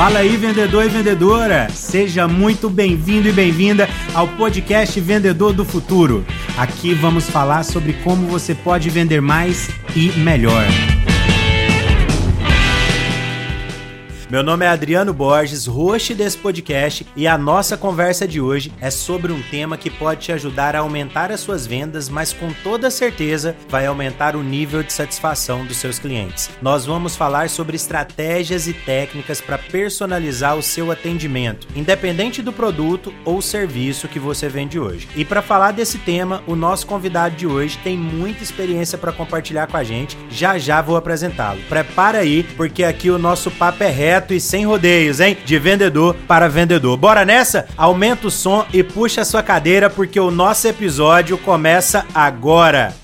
Fala aí, vendedor e vendedora! Seja muito bem-vindo e bem-vinda ao podcast Vendedor do Futuro. Aqui vamos falar sobre como você pode vender mais e melhor. Meu nome é Adriano Borges, host desse podcast, e a nossa conversa de hoje é sobre um tema que pode te ajudar a aumentar as suas vendas, mas com toda certeza vai aumentar o nível de satisfação dos seus clientes. Nós vamos falar sobre estratégias e técnicas para personalizar o seu atendimento, independente do produto ou serviço que você vende hoje. E para falar desse tema, o nosso convidado de hoje tem muita experiência para compartilhar com a gente. Já já vou apresentá-lo. Prepara aí, porque aqui o nosso papo é reto direto e sem rodeios, hein? De vendedor para vendedor. Bora nessa? Aumenta o som e puxa sua cadeira porque o nosso episódio começa agora.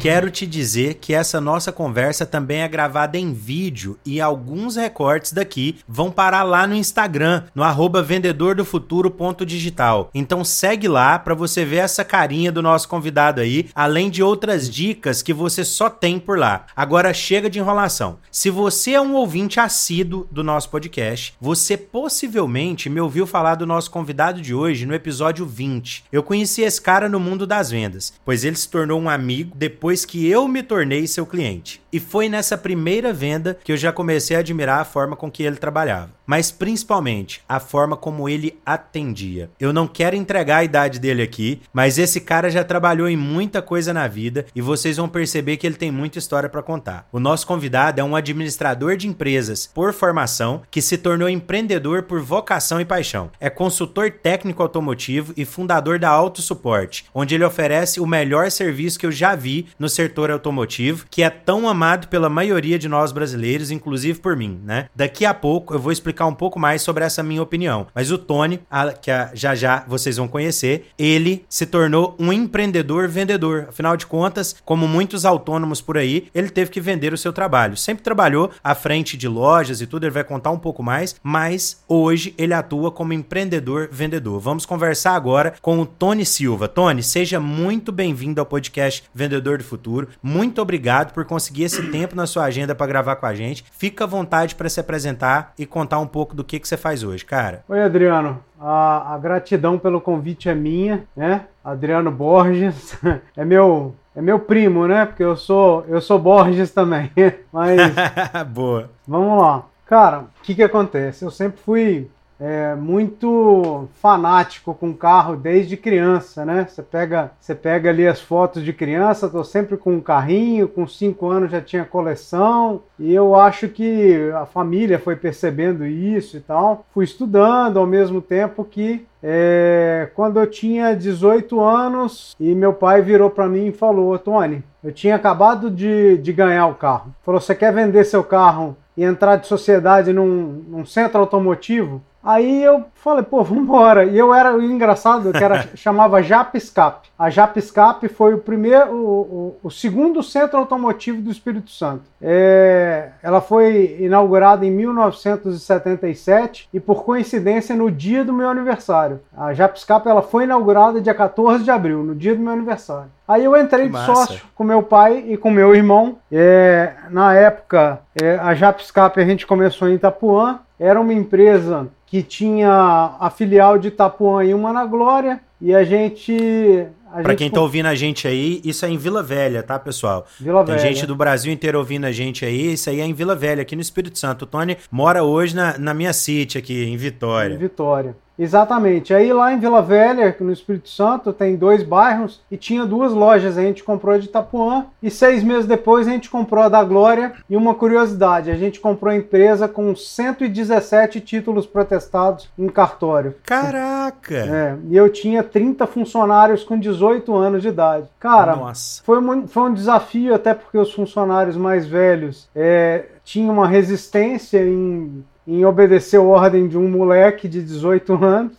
Quero te dizer que essa nossa conversa também é gravada em vídeo e alguns recortes daqui vão parar lá no Instagram, no arroba vendedordofuturo.digital. Então segue lá para você ver essa carinha do nosso convidado aí, além de outras dicas que você só tem por lá. Agora chega de enrolação. Se você é um ouvinte assíduo do nosso podcast, você possivelmente me ouviu falar do nosso convidado de hoje no episódio 20. Eu conheci esse cara no mundo das vendas, pois ele se tornou um amigo depois depois que eu me tornei seu cliente. E foi nessa primeira venda que eu já comecei a admirar a forma com que ele trabalhava, mas principalmente a forma como ele atendia. Eu não quero entregar a idade dele aqui, mas esse cara já trabalhou em muita coisa na vida e vocês vão perceber que ele tem muita história para contar. O nosso convidado é um administrador de empresas por formação que se tornou empreendedor por vocação e paixão. É consultor técnico automotivo e fundador da Auto Suporte, onde ele oferece o melhor serviço que eu já vi no setor automotivo, que é tão amado pela maioria de nós brasileiros, inclusive por mim, né? Daqui a pouco eu vou explicar um pouco mais sobre essa minha opinião. Mas o Tony, a, que a, já já vocês vão conhecer, ele se tornou um empreendedor vendedor. Afinal de contas, como muitos autônomos por aí, ele teve que vender o seu trabalho. Sempre trabalhou à frente de lojas e tudo, ele vai contar um pouco mais, mas hoje ele atua como empreendedor vendedor. Vamos conversar agora com o Tony Silva. Tony, seja muito bem-vindo ao podcast Vendedor do Futuro. Muito obrigado por conseguir esse tempo na sua agenda para gravar com a gente. Fica à vontade para se apresentar e contar um pouco do que, que você faz hoje, cara. Oi, Adriano. A, a gratidão pelo convite é minha, né? Adriano Borges é meu é meu primo, né? Porque eu sou eu sou Borges também. Mas boa. Vamos lá. Cara, o que que acontece? Eu sempre fui é, muito fanático com carro desde criança, né? Você pega, você pega ali as fotos de criança, tô sempre com um carrinho, com 5 anos já tinha coleção, e eu acho que a família foi percebendo isso e tal. Fui estudando ao mesmo tempo que é, quando eu tinha 18 anos e meu pai virou para mim e falou: Tony, eu tinha acabado de, de ganhar o carro. Falou: Você quer vender seu carro e entrar de sociedade num, num centro automotivo? Aí eu falei, pô, vambora. E eu era o engraçado, que era, chamava Japiscap. A Japiscap foi o primeiro, o, o, o, segundo centro automotivo do Espírito Santo. É, ela foi inaugurada em 1977 e por coincidência no dia do meu aniversário. A Japiscap ela foi inaugurada dia 14 de abril, no dia do meu aniversário. Aí eu entrei de sócio com meu pai e com meu irmão. É, na época, é, a Japiscap a gente começou em Itapuã. Era uma empresa que tinha a filial de Itapuã e uma na Glória, e a gente. Para quem tá ouvindo a gente aí, isso é em Vila Velha, tá, pessoal? Vila Tem Velha. gente do Brasil inteiro ouvindo a gente aí, isso aí é em Vila Velha, aqui no Espírito Santo. O Tony mora hoje na, na minha city aqui, em Vitória. Em Vitória. Exatamente. Aí lá em Vila Velha, no Espírito Santo, tem dois bairros e tinha duas lojas. A gente comprou a de Itapuã e seis meses depois a gente comprou a da Glória. E uma curiosidade, a gente comprou a empresa com 117 títulos protestados em cartório. Caraca! É, e eu tinha 30 funcionários com 18 anos de idade. Cara, Nossa. Foi, um, foi um desafio até porque os funcionários mais velhos é, tinham uma resistência em em obedecer a ordem de um moleque de 18 anos,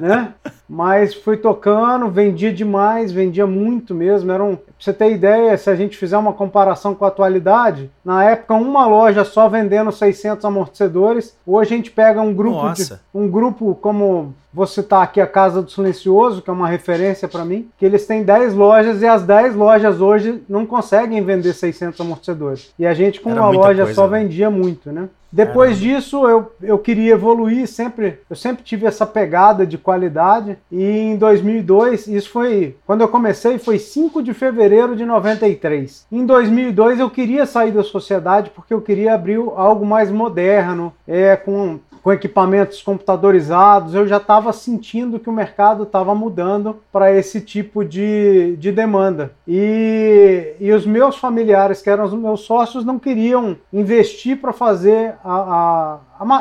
né? Mas fui tocando, vendia demais, vendia muito mesmo. Era um, pra você ter ideia, se a gente fizer uma comparação com a atualidade, na época uma loja só vendendo 600 amortecedores. Hoje a gente pega um grupo, de, um grupo como Vou citar aqui a Casa do Silencioso, que é uma referência para mim, que eles têm 10 lojas e as 10 lojas hoje não conseguem vender 600 amortecedores. E a gente com Era uma loja coisa, só né? vendia muito, né? Depois disso, eu, eu queria evoluir, sempre, eu sempre tive essa pegada de qualidade. E em 2002, isso foi, quando eu comecei, foi 5 de fevereiro de 93. Em 2002, eu queria sair da sociedade porque eu queria abrir algo mais moderno, é, com com equipamentos computadorizados, eu já estava sentindo que o mercado estava mudando para esse tipo de, de demanda. E, e os meus familiares, que eram os meus sócios, não queriam investir para fazer a, a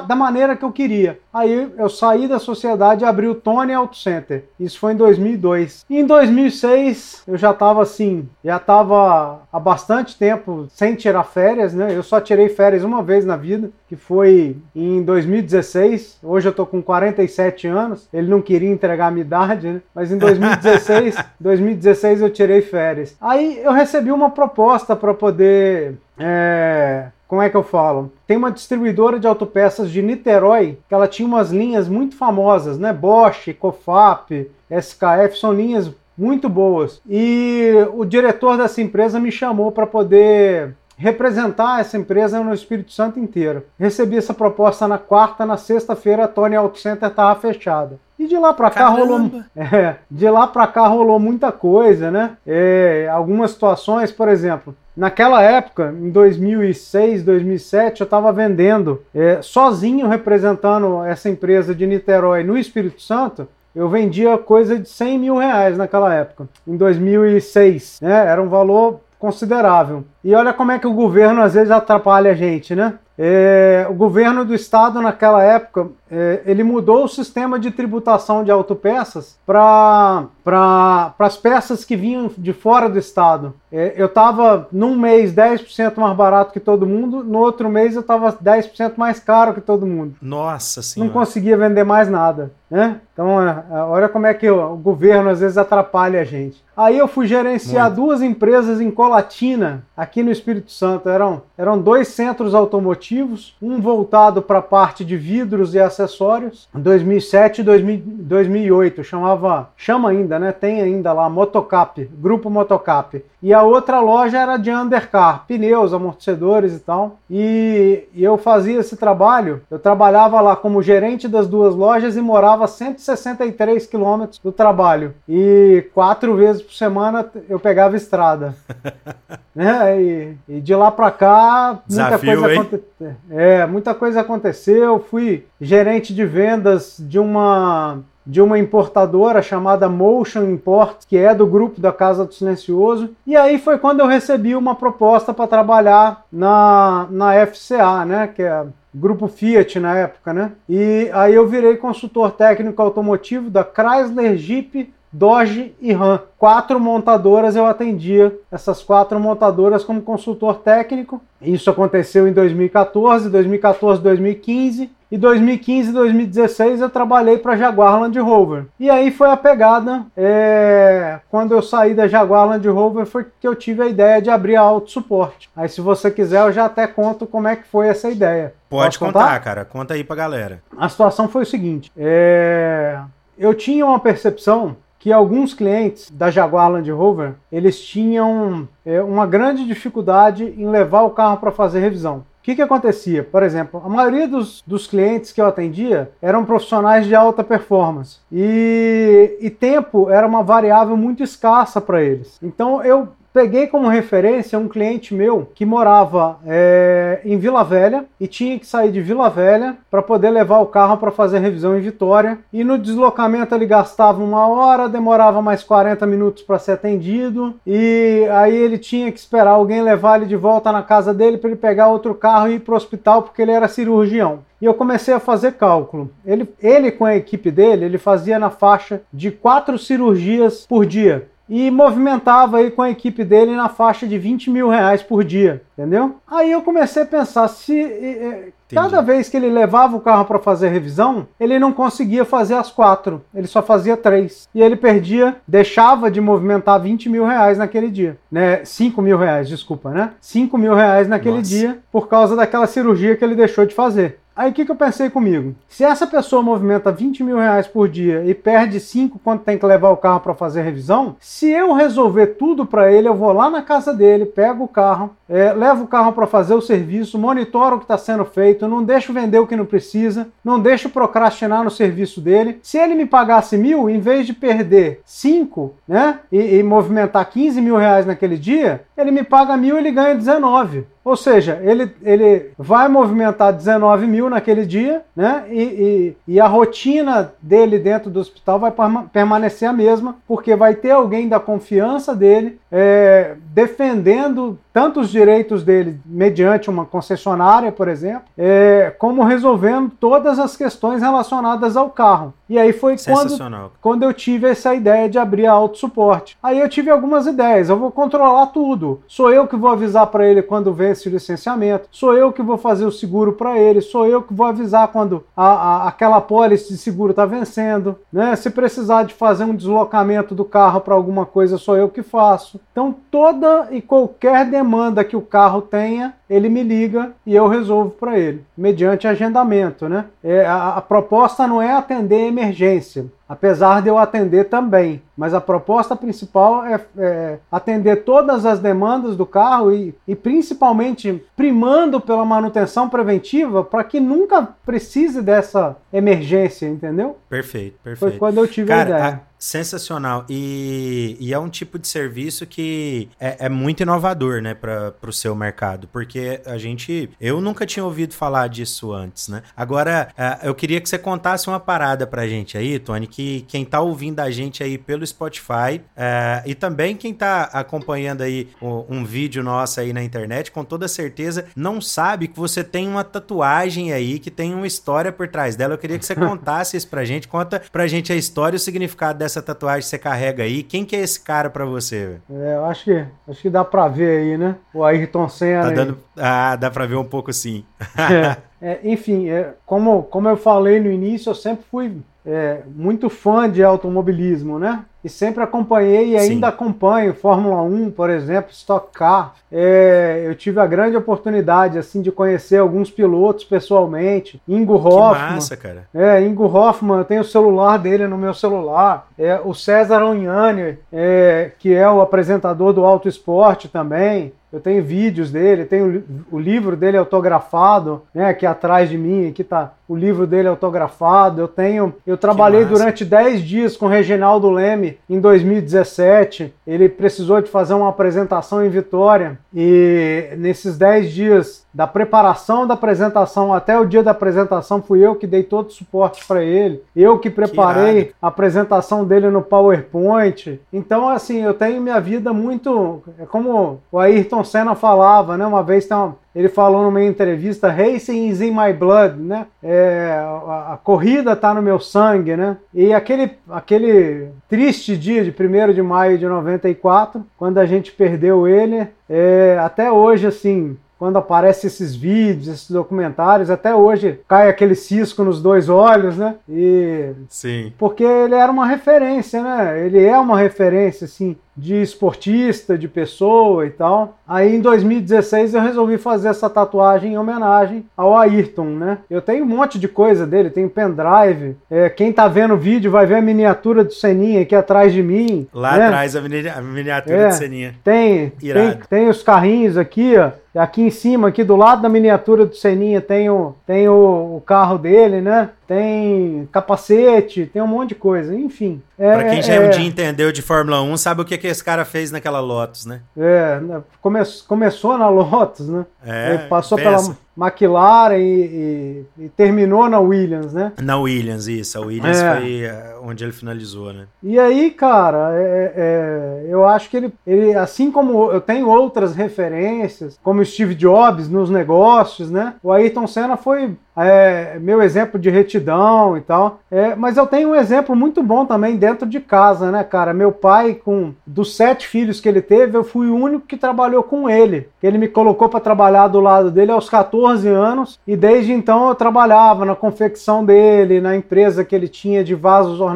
da maneira que eu queria. Aí eu saí da sociedade e abri o Tony Auto Center. Isso foi em 2002. E em 2006 eu já estava assim, já estava há bastante tempo sem tirar férias, né? Eu só tirei férias uma vez na vida, que foi em 2016. Hoje eu tô com 47 anos. Ele não queria entregar a minha idade, né? Mas em 2016, 2016 eu tirei férias. Aí eu recebi uma proposta para poder é, como é que eu falo? Tem uma distribuidora de autopeças de Niterói que ela tinha umas linhas muito famosas, né? Bosch, Cofap, SKF, são linhas muito boas. E o diretor dessa empresa me chamou para poder representar essa empresa no Espírito Santo inteiro. Recebi essa proposta na quarta, na sexta-feira a Tony Auto Center estava fechada. E de lá para cá rolou, é, de lá para cá rolou muita coisa, né? É, algumas situações, por exemplo, Naquela época, em 2006, 2007, eu estava vendendo é, sozinho, representando essa empresa de Niterói no Espírito Santo. Eu vendia coisa de 100 mil reais naquela época, em 2006. Né? Era um valor considerável. E olha como é que o governo às vezes atrapalha a gente, né? É, o governo do estado naquela época é, ele mudou o sistema de tributação de autopeças para pra, as peças que vinham de fora do estado. É, eu estava num mês 10% mais barato que todo mundo, no outro mês eu estava 10% mais caro que todo mundo. Nossa senhora. Não conseguia vender mais nada. Né? Então, é, é, olha como é que o, o governo às vezes atrapalha a gente. Aí eu fui gerenciar Muito. duas empresas em Colatina, aqui no Espírito Santo. Eram, eram dois centros automotivos automotivos, um voltado para a parte de vidros e acessórios, 2007 e 2008, chamava, chama ainda, né? Tem ainda lá Motocap, Grupo Motocap. E a outra loja era de undercar, pneus, amortecedores e tal. E, e eu fazia esse trabalho, eu trabalhava lá como gerente das duas lojas e morava a 163 quilômetros do trabalho. E quatro vezes por semana eu pegava estrada. né? E, e de lá para cá, muita Desafio, coisa aconteceu. É, muita coisa aconteceu. Fui gerente de vendas de uma de uma importadora chamada Motion Import, que é do grupo da Casa do Silencioso. E aí foi quando eu recebi uma proposta para trabalhar na, na FCA, né, que é grupo Fiat na época, né? E aí eu virei consultor técnico automotivo da Chrysler Jeep Dodge e Ram. Quatro montadoras eu atendia, essas quatro montadoras como consultor técnico. Isso aconteceu em 2014, 2014, 2015 e 2015 e 2016 eu trabalhei para Jaguar Land Rover. E aí foi a pegada, é... quando eu saí da Jaguar Land Rover foi que eu tive a ideia de abrir a Auto Suporte. Aí se você quiser eu já até conto como é que foi essa ideia. Pode contar, contar, cara, conta aí pra galera. A situação foi o seguinte, é... eu tinha uma percepção que alguns clientes da Jaguar Land Rover eles tinham é, uma grande dificuldade em levar o carro para fazer revisão. O que, que acontecia? Por exemplo, a maioria dos, dos clientes que eu atendia eram profissionais de alta performance e, e tempo era uma variável muito escassa para eles. Então eu Peguei como referência um cliente meu que morava é, em Vila Velha e tinha que sair de Vila Velha para poder levar o carro para fazer revisão em Vitória. E no deslocamento ele gastava uma hora, demorava mais 40 minutos para ser atendido. E aí ele tinha que esperar alguém levar ele de volta na casa dele para ele pegar outro carro e ir para o hospital porque ele era cirurgião e eu comecei a fazer cálculo. Ele, ele com a equipe dele, ele fazia na faixa de quatro cirurgias por dia. E movimentava aí com a equipe dele na faixa de 20 mil reais por dia, entendeu? Aí eu comecei a pensar se cada vez que ele levava o carro para fazer revisão, ele não conseguia fazer as quatro, ele só fazia três. E ele perdia, deixava de movimentar 20 mil reais naquele dia, né? 5 mil reais, desculpa, né? 5 mil reais naquele Nossa. dia por causa daquela cirurgia que ele deixou de fazer. Aí o que, que eu pensei comigo? Se essa pessoa movimenta 20 mil reais por dia e perde 5 quando tem que levar o carro para fazer revisão, se eu resolver tudo para ele, eu vou lá na casa dele, pego o carro, é, levo o carro para fazer o serviço, monitoro o que está sendo feito, não deixo vender o que não precisa, não deixo procrastinar no serviço dele. Se ele me pagasse mil, em vez de perder 5 né, e, e movimentar 15 mil reais naquele dia, ele me paga mil e ele ganha 19. Ou seja, ele, ele vai movimentar 19 mil naquele dia, né? E, e, e, a rotina dele dentro do hospital vai permanecer a mesma, porque vai ter alguém da confiança dele é, defendendo tanto os direitos dele mediante uma concessionária, por exemplo, é, como resolvendo todas as questões relacionadas ao carro. E aí foi quando, quando eu tive essa ideia de abrir a autossuporte. Aí eu tive algumas ideias, eu vou controlar tudo. Sou eu que vou avisar para ele quando vence o licenciamento, sou eu que vou fazer o seguro para ele, sou eu que vou avisar quando a, a, aquela pólice de seguro está vencendo. Né? Se precisar de fazer um deslocamento do carro para alguma coisa, sou eu que faço. Então toda e qualquer demanda que o carro tenha, ele me liga e eu resolvo para ele, mediante agendamento. Né? É, a, a proposta não é atender emergência apesar de eu atender também. Mas a proposta principal é, é atender todas as demandas do carro e, e principalmente primando pela manutenção preventiva para que nunca precise dessa emergência, entendeu? Perfeito, perfeito. Foi quando eu tive Cara, a ideia. A... Sensacional. E, e, é um tipo de serviço que é, é muito inovador, né, para o seu mercado. Porque a gente. Eu nunca tinha ouvido falar disso antes, né? Agora, uh, eu queria que você contasse uma parada pra gente aí, Tony, que quem tá ouvindo a gente aí pelo Spotify uh, e também quem tá acompanhando aí um, um vídeo nosso aí na internet, com toda certeza não sabe que você tem uma tatuagem aí que tem uma história por trás dela. Eu queria que você contasse isso pra gente. Conta pra gente a história e o significado dessa tatuagem que você carrega aí. Quem que é esse cara pra você? É, eu acho que, acho que dá pra ver aí, né? O Ayrton Senna. Tá dando... Ah, dá pra ver um pouco sim. é, é, enfim, é, como, como eu falei no início, eu sempre fui é, muito fã de automobilismo, né? E sempre acompanhei e ainda Sim. acompanho Fórmula 1, por exemplo, Stock Car. É, eu tive a grande oportunidade assim de conhecer alguns pilotos pessoalmente. Ingo Hoffman. Que massa, cara. É, Ingo Hoffman, eu tenho o celular dele no meu celular. É, o César Oniani, é, que é o apresentador do Auto Esporte também. Eu tenho vídeos dele, tenho o livro dele autografado, né, aqui atrás de mim, aqui tá o livro dele autografado. Eu tenho, eu trabalhei durante 10 dias com o Reginaldo Leme em 2017. Ele precisou de fazer uma apresentação em Vitória e nesses 10 dias da preparação da apresentação até o dia da apresentação fui eu que dei todo o suporte para ele. Eu que preparei que a apresentação dele no PowerPoint. Então assim, eu tenho minha vida muito, é como o Ayrton Senna falava, né? Uma vez tem uma, ele falou numa entrevista, Racing is in my blood, né? É, a, a, corrida tá no meu sangue, né? E aquele, aquele triste dia de 1 de maio de 94, quando a gente perdeu ele, é, até hoje, assim, quando aparecem esses vídeos, esses documentários, até hoje cai aquele cisco nos dois olhos, né? E sim. Porque ele era uma referência, né? Ele é uma referência assim de esportista, de pessoa e tal. Aí em 2016 eu resolvi fazer essa tatuagem em homenagem ao Ayrton, né? Eu tenho um monte de coisa dele, tenho pendrive. É, quem tá vendo o vídeo vai ver a miniatura do Seninha aqui atrás de mim. Lá né? atrás a, miniatura é, do Seninha. Tem, tem, tem os carrinhos aqui, ó. Aqui em cima, aqui do lado da miniatura do Seninha, tem o, tem o, o carro dele, né? Tem capacete, tem um monte de coisa, enfim. É, pra quem já é, um dia entendeu de Fórmula 1, sabe o que, que esse cara fez naquela Lotus, né? É, né, come, começou na Lotus, né? É, passou pensa. pela McLaren e, e, e, terminou na Williams, né? Na Williams, isso. A Williams é. foi é, onde ele finalizou, né? E aí, cara, é, é, eu acho que ele, ele, assim como eu tenho outras referências, como Steve Jobs nos negócios, né? O Ayrton Senna foi é, meu exemplo de retidão e tal. É, mas eu tenho um exemplo muito bom também dentro de casa, né, cara? Meu pai, com dos sete filhos que ele teve, eu fui o único que trabalhou com ele. Ele me colocou para trabalhar do lado dele aos 14 anos e desde então eu trabalhava na confecção dele, na empresa que ele tinha de vasos ornamentais.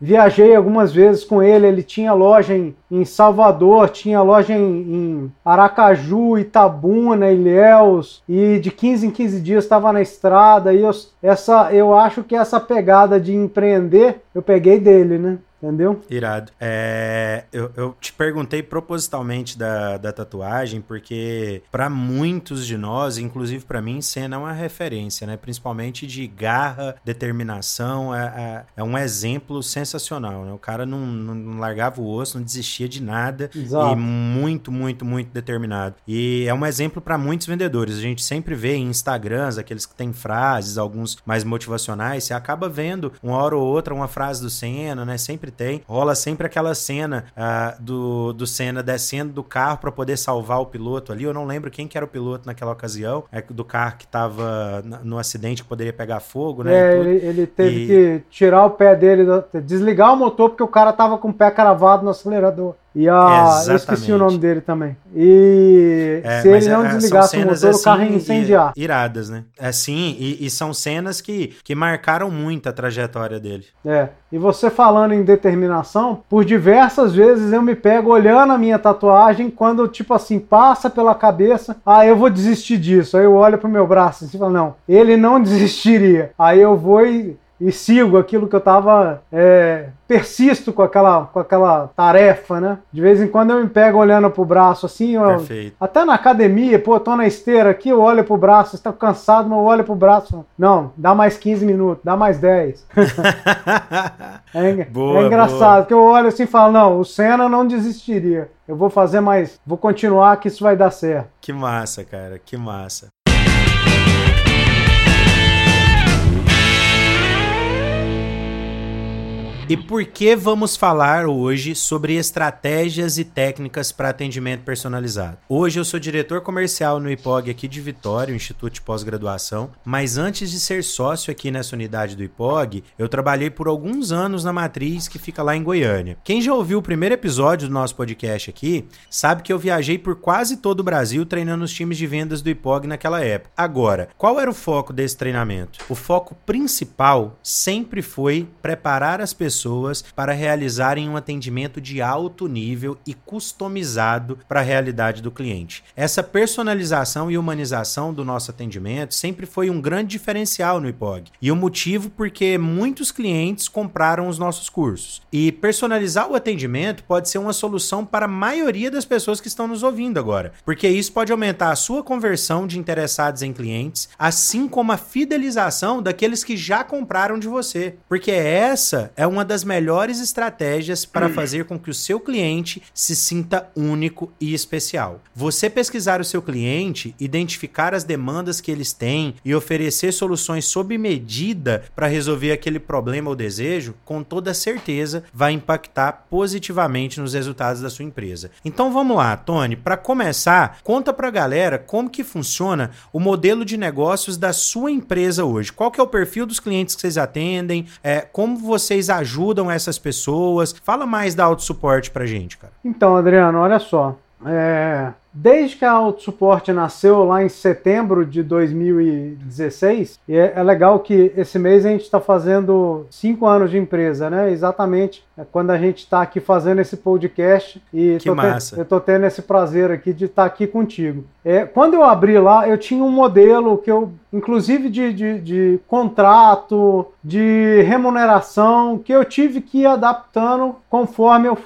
Viajei algumas vezes com ele, ele tinha loja em, em Salvador, tinha loja em, em Aracaju, Itabuna, Ilhéus. E de 15 em 15 dias estava na estrada. E eu, essa, eu acho que essa pegada de empreender eu peguei dele, né? Entendeu? Irado. É, eu, eu, te perguntei propositalmente da, da tatuagem, porque para muitos de nós, inclusive para mim, cena é uma referência, né? Principalmente de garra, determinação. É, é, é um exemplo sensacional, né? O cara não, não, largava o osso, não desistia de nada. Exato. E muito, muito, muito determinado. E é um exemplo para muitos vendedores. A gente sempre vê em Instagrams, aqueles que têm frases, alguns mais motivacionais, você acaba vendo uma hora ou outra uma frase do Senna, né? Sempre sempre tem. Rola sempre aquela cena uh, do, do Senna descendo do carro para poder salvar o piloto ali. Eu não lembro quem que era o piloto naquela ocasião, é do carro que tava no acidente que poderia pegar fogo, né? É, ele, ele, teve e... que tirar o pé dele, desligar o motor porque o cara tava com o pé cravado no acelerador. E a. Eu esqueci o nome dele também. E é, se ele não é, desligasse o motor, assim, o carro ia incendiar. Iradas, né? É sim, e, e, são cenas que, que marcaram muito a trajetória dele. É. E você falando em determinação, por diversas vezes eu me pego olhando a minha tatuagem quando, tipo assim, passa pela cabeça, ah, eu vou desistir disso. Aí eu olho pro meu braço assim, e falo, não, ele não desistiria. Aí eu vou e e sigo aquilo que eu estava é, persisto com aquela, com aquela tarefa, né? De vez em quando eu me pego olhando pro braço assim, eu, até na academia, pô, tô na esteira aqui, eu olho pro braço, está cansado, mas eu olho pro braço, não, dá mais 15 minutos, dá mais 10. é, boa, é, engraçado, boa. porque eu olho assim e falo, não, o Senna não desistiria. Eu vou fazer mais, vou continuar que isso vai dar certo. Que massa, cara, que massa. E por que vamos falar hoje sobre estratégias e técnicas para atendimento personalizado? Hoje eu sou diretor comercial no IPOG aqui de Vitória, o Instituto de Pós-Graduação, mas antes de ser sócio aqui nessa unidade do IPOG, eu trabalhei por alguns anos na matriz que fica lá em Goiânia. Quem já ouviu o primeiro episódio do nosso podcast aqui, sabe que eu viajei por quase todo o Brasil treinando os times de vendas do IPOG naquela época. Agora, qual era o foco desse treinamento? O foco principal sempre foi preparar as pessoas pessoas para realizarem um atendimento de alto nível e customizado para a realidade do cliente. Essa personalização e humanização do nosso atendimento sempre foi um grande diferencial no IPOG. E o motivo porque muitos clientes compraram os nossos cursos. E personalizar o atendimento pode ser uma solução para a maioria das pessoas que estão nos ouvindo agora, porque isso pode aumentar a sua conversão de interessados em clientes, assim como a fidelização daqueles que já compraram de você. Porque essa é uma das melhores estratégias para fazer com que o seu cliente se sinta único e especial. Você pesquisar o seu cliente, identificar as demandas que eles têm e oferecer soluções sob medida para resolver aquele problema ou desejo, com toda certeza vai impactar positivamente nos resultados da sua empresa. Então vamos lá, Tony, para começar, conta para a galera como que funciona o modelo de negócios da sua empresa hoje. Qual que é o perfil dos clientes que vocês atendem? É, como vocês ajudam ajudam essas pessoas? Fala mais da autossuporte pra gente, cara. Então, Adriano, olha só. É, Desde que a Autosuporte nasceu lá em setembro de 2016, e é, é legal que esse mês a gente está fazendo cinco anos de empresa, né? Exatamente é quando a gente está aqui fazendo esse podcast e que massa. eu estou tendo esse prazer aqui de estar tá aqui contigo. É, quando eu abri lá, eu tinha um modelo que eu, inclusive de, de, de contrato, de remuneração, que eu tive que ir adaptando conforme eu,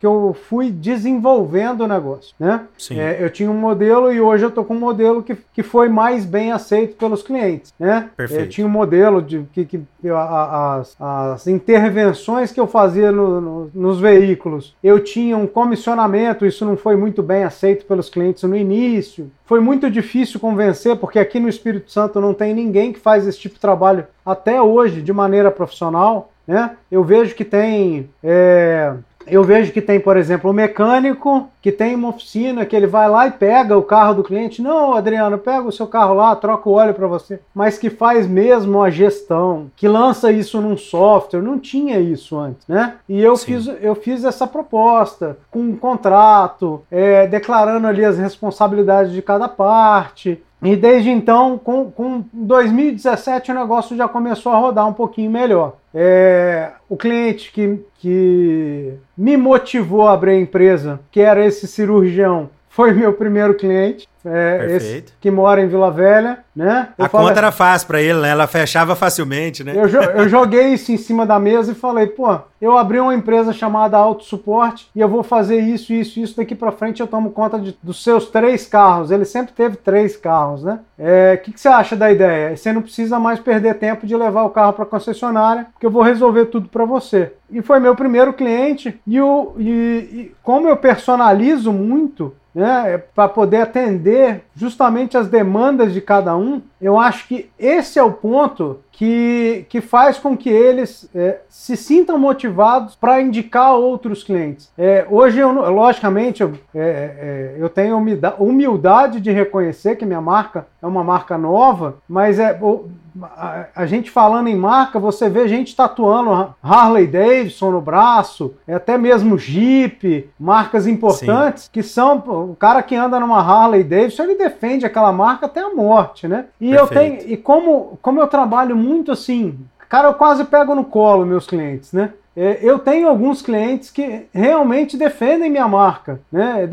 que eu fui desenvolvendo o negócio, né? Sim. É, eu tinha um modelo e hoje eu estou com um modelo que, que foi mais bem aceito pelos clientes, né? Perfeito. Eu tinha um modelo de que, que as, as intervenções que eu fazia no, no, nos veículos, eu tinha um comissionamento, isso não foi muito bem aceito pelos clientes no início. Foi muito difícil convencer, porque aqui no Espírito Santo não tem ninguém que faz esse tipo de trabalho até hoje de maneira profissional. né? Eu vejo que tem é, eu vejo que tem, por exemplo, um mecânico que tem uma oficina que ele vai lá e pega o carro do cliente. Não, Adriano, pega o seu carro lá, troca o óleo para você. Mas que faz mesmo a gestão, que lança isso num software. Não tinha isso antes, né? E eu, fiz, eu fiz essa proposta com um contrato, é, declarando ali as responsabilidades de cada parte. E desde então, com, com 2017, o negócio já começou a rodar um pouquinho melhor. É, o cliente que, que me motivou a abrir a empresa, que era esse cirurgião, foi meu primeiro cliente. É, esse que mora em Vila Velha, né? Eu a falei, conta era fácil para ele, né? Ela fechava facilmente, né? Eu, eu, joguei isso em cima da mesa e falei, pô, eu abri uma empresa chamada Auto Suporte e eu vou fazer isso, isso, isso daqui para frente. Eu tomo conta de, dos seus três carros. Ele sempre teve três carros, né? O é, que, que você acha da ideia? Você não precisa mais perder tempo de levar o carro para concessionária, porque eu vou resolver tudo para você. E foi meu primeiro cliente e, o, e, e como eu personalizo muito né, para poder atender justamente as demandas de cada um, eu acho que esse é o ponto que, que faz com que eles é, se sintam motivados para indicar outros clientes. É, hoje, eu, logicamente, eu, é, é eu tenho humildade de reconhecer que minha marca é uma marca nova, mas é, a, a, gente falando em marca, você vê gente tatuando Harley Davidson no braço, é até mesmo Jeep, marcas importantes Sim. que são o cara que anda numa Harley Davidson, ele defende aquela marca até a morte, né? E Perfeito. eu tenho e como como eu trabalho muito assim, cara, eu quase pego no colo meus clientes, né? É, eu tenho alguns clientes que realmente defendem minha marca. Né?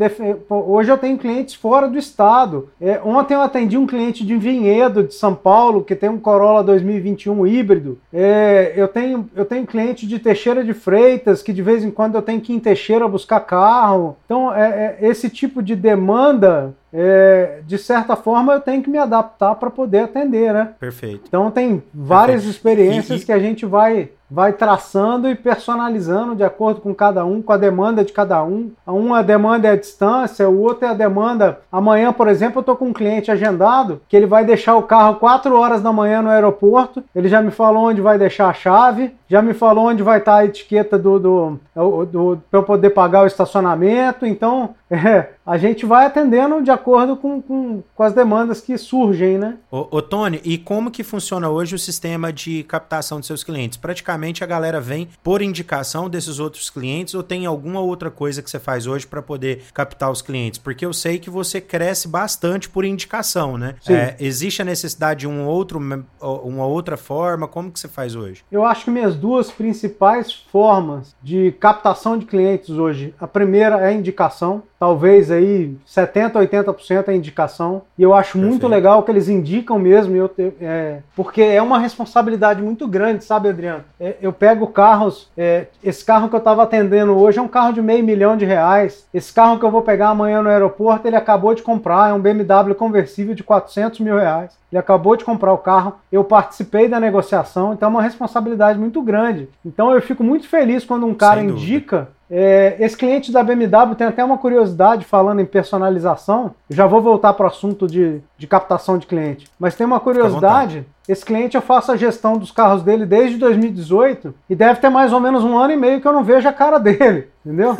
Hoje eu tenho clientes fora do estado. É, ontem eu atendi um cliente de Vinhedo, de São Paulo, que tem um Corolla 2021 híbrido. É, eu, tenho, eu tenho cliente de Teixeira de Freitas, que de vez em quando eu tenho que ir em Teixeira buscar carro. Então, é, é esse tipo de demanda é, de certa forma eu tenho que me adaptar para poder atender, né? Perfeito. Então tem várias Perfeito. experiências e, e... que a gente vai vai traçando e personalizando de acordo com cada um, com a demanda de cada um. Uma demanda é a distância, o outro é a demanda. Amanhã, por exemplo, eu estou com um cliente agendado que ele vai deixar o carro 4 horas da manhã no aeroporto. Ele já me falou onde vai deixar a chave, já me falou onde vai estar a etiqueta do, do, do, do para eu poder pagar o estacionamento. Então, é, a gente vai atendendo de acordo com, com, com as demandas que surgem, né? Ô, ô, Tony, e como que funciona hoje o sistema de captação de seus clientes? Praticamente a galera vem por indicação desses outros clientes ou tem alguma outra coisa que você faz hoje para poder captar os clientes? Porque eu sei que você cresce bastante por indicação, né? É, existe a necessidade de um outro, uma outra forma? Como que você faz hoje? Eu acho que minhas duas principais formas de captação de clientes hoje, a primeira é a indicação talvez aí 70%, 80% é indicação. E eu acho Perfeito. muito legal que eles indicam mesmo, eu, é, porque é uma responsabilidade muito grande, sabe, Adriano? É, eu pego carros, é, esse carro que eu estava atendendo hoje é um carro de meio milhão de reais. Esse carro que eu vou pegar amanhã no aeroporto, ele acabou de comprar, é um BMW conversível de 400 mil reais. Ele acabou de comprar o carro, eu participei da negociação, então é uma responsabilidade muito grande. Então eu fico muito feliz quando um cara indica é, esse cliente da BMW tem até uma curiosidade falando em personalização. já vou voltar para o assunto de, de captação de cliente. Mas tem uma curiosidade esse cliente eu faço a gestão dos carros dele desde 2018 e deve ter mais ou menos um ano e meio que eu não vejo a cara dele, entendeu?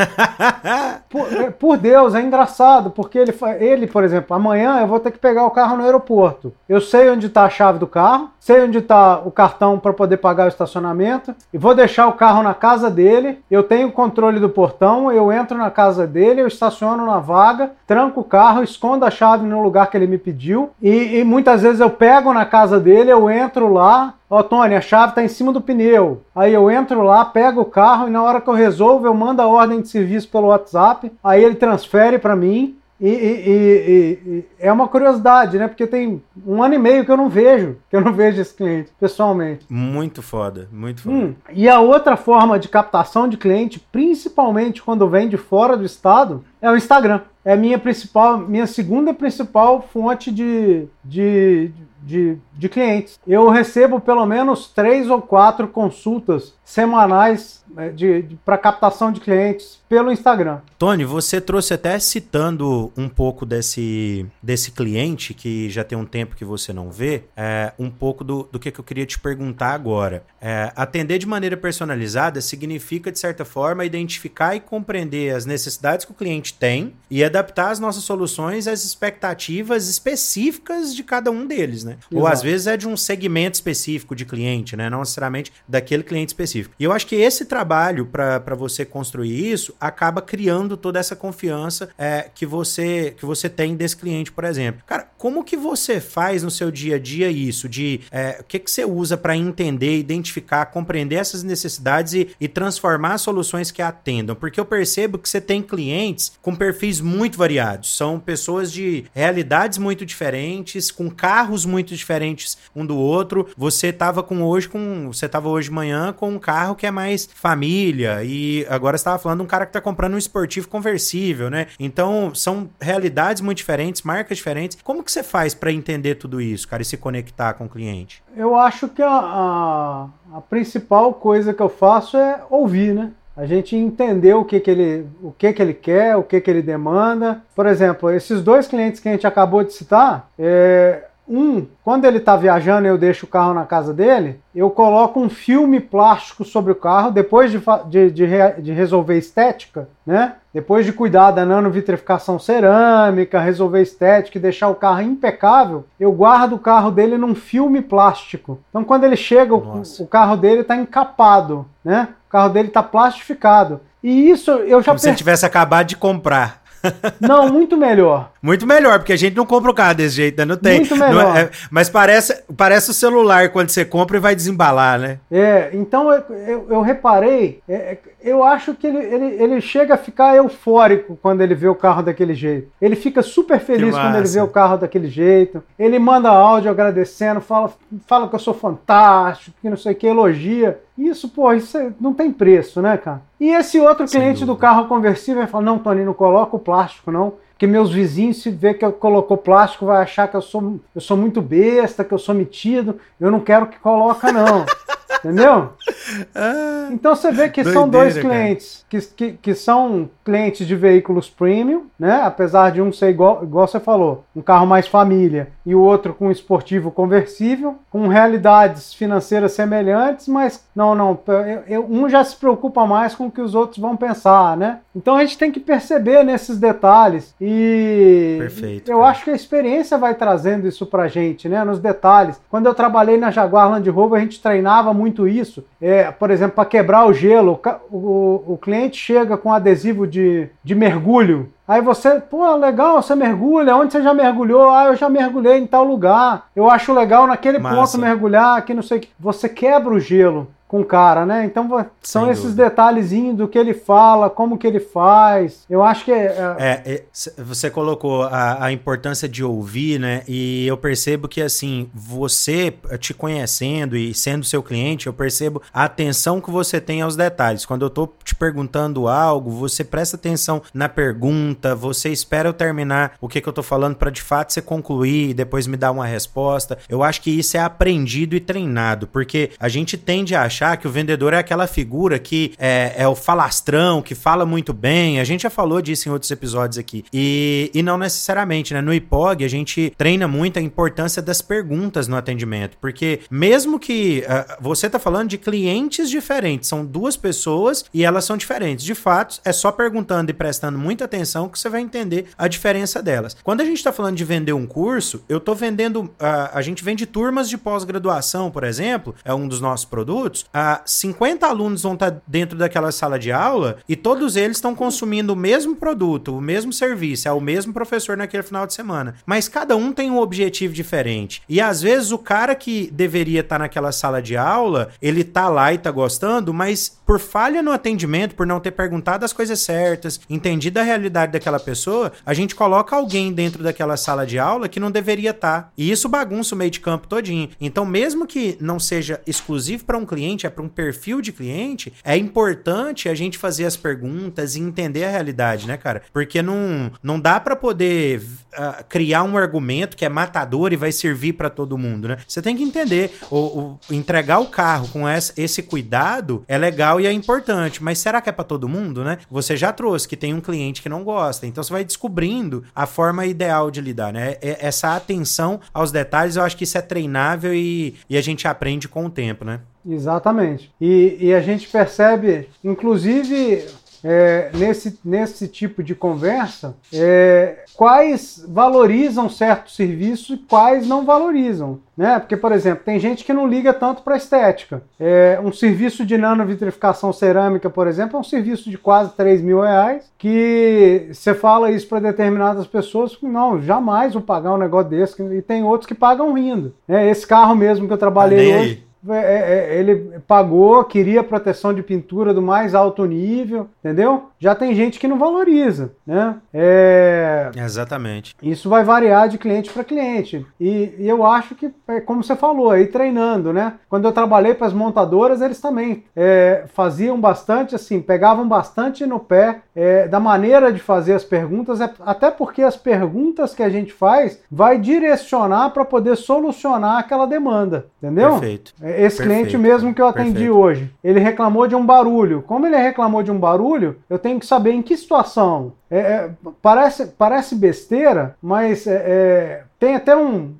por, é, por, Deus, é engraçado, porque ele, ele, por exemplo, amanhã eu vou ter que pegar o carro no aeroporto. Eu sei onde está a chave do carro, sei onde está o cartão para poder pagar o estacionamento e vou deixar o carro na casa dele. Eu tenho o controle do portão, eu entro na casa dele, eu estaciono na vaga, tranco o carro, escondo a chave no lugar que ele me pediu e, e muitas vezes eu pego na casa dele, eu eu entro lá, ó, Tony, a chave está em cima do pneu. Aí eu entro lá, pego o carro e na hora que eu resolvo, eu mando a ordem de serviço pelo WhatsApp, aí ele transfere para mim. E, e, e, e, é uma curiosidade, né? Porque tem um ano e meio que eu não vejo, que eu não vejo esse cliente pessoalmente. Muito foda, muito foda. Hum, e a outra forma de captação de cliente, principalmente quando vem de fora do estado, é o Instagram. É minha principal, minha segunda principal fonte de, de, de, de clientes. Eu recebo pelo menos três ou quatro consultas semanais né, de, de para captação de clientes pelo Instagram. Tony, você trouxe até citando um pouco desse, desse cliente que já tem um tempo que você não vê, é, um pouco do, do que, que eu queria te perguntar agora. É, atender de maneira personalizada significa, de certa forma, identificar e compreender as necessidades que o cliente tem e adaptar as nossas soluções às expectativas específicas de cada um deles, né? Exato. Ou às vezes é de um segmento específico de cliente, né? Não necessariamente daquele cliente específico. E eu acho que esse trabalho para você construir isso acaba criando toda essa confiança é, que você que você tem desse cliente, por exemplo. Cara, como que você faz no seu dia a dia isso? De é, o que, que você usa para entender, identificar, compreender essas necessidades e, e transformar soluções que atendam? Porque eu percebo que você tem clientes com perfis muito variados. São pessoas de realidades muito diferentes, com carros muito diferentes um do outro. Você estava com hoje com você estava hoje de manhã com um carro que é mais família e agora estava falando de um cara que está comprando um esportivo conversível, né? Então são realidades muito diferentes, marcas diferentes. Como que você faz para entender tudo isso, cara, e se conectar com o cliente? Eu acho que a, a, a principal coisa que eu faço é ouvir, né? a gente entender o que, que ele o que, que ele quer, o que, que ele demanda. Por exemplo, esses dois clientes que a gente acabou de citar, é, um, quando ele está viajando eu deixo o carro na casa dele, eu coloco um filme plástico sobre o carro, depois de, de, de, de resolver estética, né? Depois de cuidar da nanovitrificação cerâmica, resolver estética e deixar o carro impecável, eu guardo o carro dele num filme plástico. Então quando ele chega, o, o, carro dele está encapado, né? O carro dele está plastificado. E isso eu já Como se ele tivesse acabado de comprar. Não, muito melhor. Muito melhor, porque a gente não compra o carro desse jeito, né? Não tem. Muito melhor. É, mas parece, parece o celular quando você compra e vai desembalar, né? É, então eu, eu, eu reparei, é, é, eu acho que ele, ele, ele chega a ficar eufórico quando ele vê o carro daquele jeito. Ele fica super feliz quando ele vê o carro daquele jeito. Ele manda áudio agradecendo, fala, fala que eu sou fantástico, que não sei o que, elogia. Isso, pô, isso é, não tem preço, né, cara? E esse outro cliente do carro conversível vai falar: não, Tony, não coloca o plástico, não que meus vizinhos, se ver que eu colocou plástico, vai achar que eu sou, eu sou muito besta, que eu sou metido. Eu não quero que coloca, não. Entendeu? Ah, então você vê que doideira, são dois clientes que, que, que, são clientes de veículos premium, né? Apesar de um ser igual, igual você falou, um carro mais família e o outro com esportivo conversível, com realidades financeiras semelhantes, mas não, não, eu, eu, um já se preocupa mais com o que os outros vão pensar, né? Então a gente tem que perceber nesses detalhes e Perfeito, eu cara. acho que a experiência vai trazendo isso pra gente, né? Nos detalhes. Quando eu trabalhei na Jaguar Land Rover, a gente treinava muito isso. É, por exemplo, para quebrar o gelo, o, o, o, cliente chega com adesivo de, de mergulho. Aí você, pô, legal, você mergulha. Onde você já mergulhou? Ah, eu já mergulhei em tal lugar. Eu acho legal naquele Massa. ponto mergulhar, aqui não sei o que. Você quebra o gelo com o cara, né? Então são Sem esses dúvida. detalhezinhos do que ele fala, como que ele faz. Eu acho que é. é... é você colocou a, a, importância de ouvir, né? E eu percebo que assim, você te conhecendo e sendo seu cliente, eu percebo a atenção que você tem aos detalhes. Quando eu tô te perguntando algo, você presta atenção na pergunta, você espera eu terminar o que, que eu tô falando para de fato você concluir e depois me dar uma resposta. Eu acho que isso é aprendido e treinado, porque a gente tende a achar achar que o vendedor é aquela figura que é, é o falastrão, que fala muito bem. A gente já falou disso em outros episódios aqui. E, e não necessariamente, né? No IPOG, a gente treina muito a importância das perguntas no atendimento. Porque mesmo que uh, você tá falando de clientes diferentes, são duas pessoas e elas são diferentes. De fato, é só perguntando e prestando muita atenção que você vai entender a diferença delas. Quando a gente tá falando de vender um curso, eu tô vendendo. Uh, a gente vende turmas de pós-graduação, por exemplo, é um dos nossos produtos ah, 50 alunos vão estar dentro daquela sala de aula e todos eles estão consumindo o mesmo produto, o mesmo serviço, é o mesmo professor naquele final de semana. Mas cada um tem um objetivo diferente. E às vezes o cara que deveria estar naquela sala de aula, ele tá lá e tá gostando, mas por falha no atendimento, por não ter perguntado as coisas certas, entendido a realidade daquela pessoa, a gente coloca alguém dentro daquela sala de aula que não deveria estar. Tá. E isso bagunça o meio de campo todinho. Então, mesmo que não seja exclusivo para um cliente, é para um perfil de cliente, é importante a gente fazer as perguntas e entender a realidade, né, cara? Porque não, não dá para poder uh, criar um argumento que é matador e vai servir para todo mundo, né? Você tem que entender, o, o, entregar o carro com essa, esse cuidado é legal e é importante, mas será que é para todo mundo, né? Você já trouxe que tem um cliente que não gosta, então você vai descobrindo a forma ideal de lidar, né? É, essa atenção aos detalhes, eu acho que isso é treinável e, e a gente aprende com o tempo, né? Exatamente. E, e a gente percebe, inclusive, é, nesse, nesse tipo de conversa, é, quais valorizam certo serviço e quais não valorizam. Né? Porque, por exemplo, tem gente que não liga tanto para estética. É, um serviço de nanovitrificação cerâmica, por exemplo, é um serviço de quase 3 mil reais, que você fala isso para determinadas pessoas, não, jamais vou pagar um negócio desse, e tem outros que pagam rindo. É, esse carro mesmo que eu trabalhei ah, hoje, ele pagou, queria proteção de pintura do mais alto nível, entendeu? Já tem gente que não valoriza, né? É... Exatamente. Isso vai variar de cliente para cliente. E, e, eu acho que, é como você falou, aí treinando, né? Quando eu trabalhei para as montadoras, eles também é, faziam bastante, assim, pegavam bastante no pé é, da maneira de fazer as perguntas, é, até porque as perguntas que a gente faz vai direcionar para poder solucionar aquela demanda, entendeu? Perfeito. Esse Perfeito. cliente mesmo que eu atendi Perfeito. hoje, ele reclamou de um barulho. Como ele reclamou de um barulho, eu tenho que saber em que situação. É, é, parece, parece besteira, mas é, é tem até um,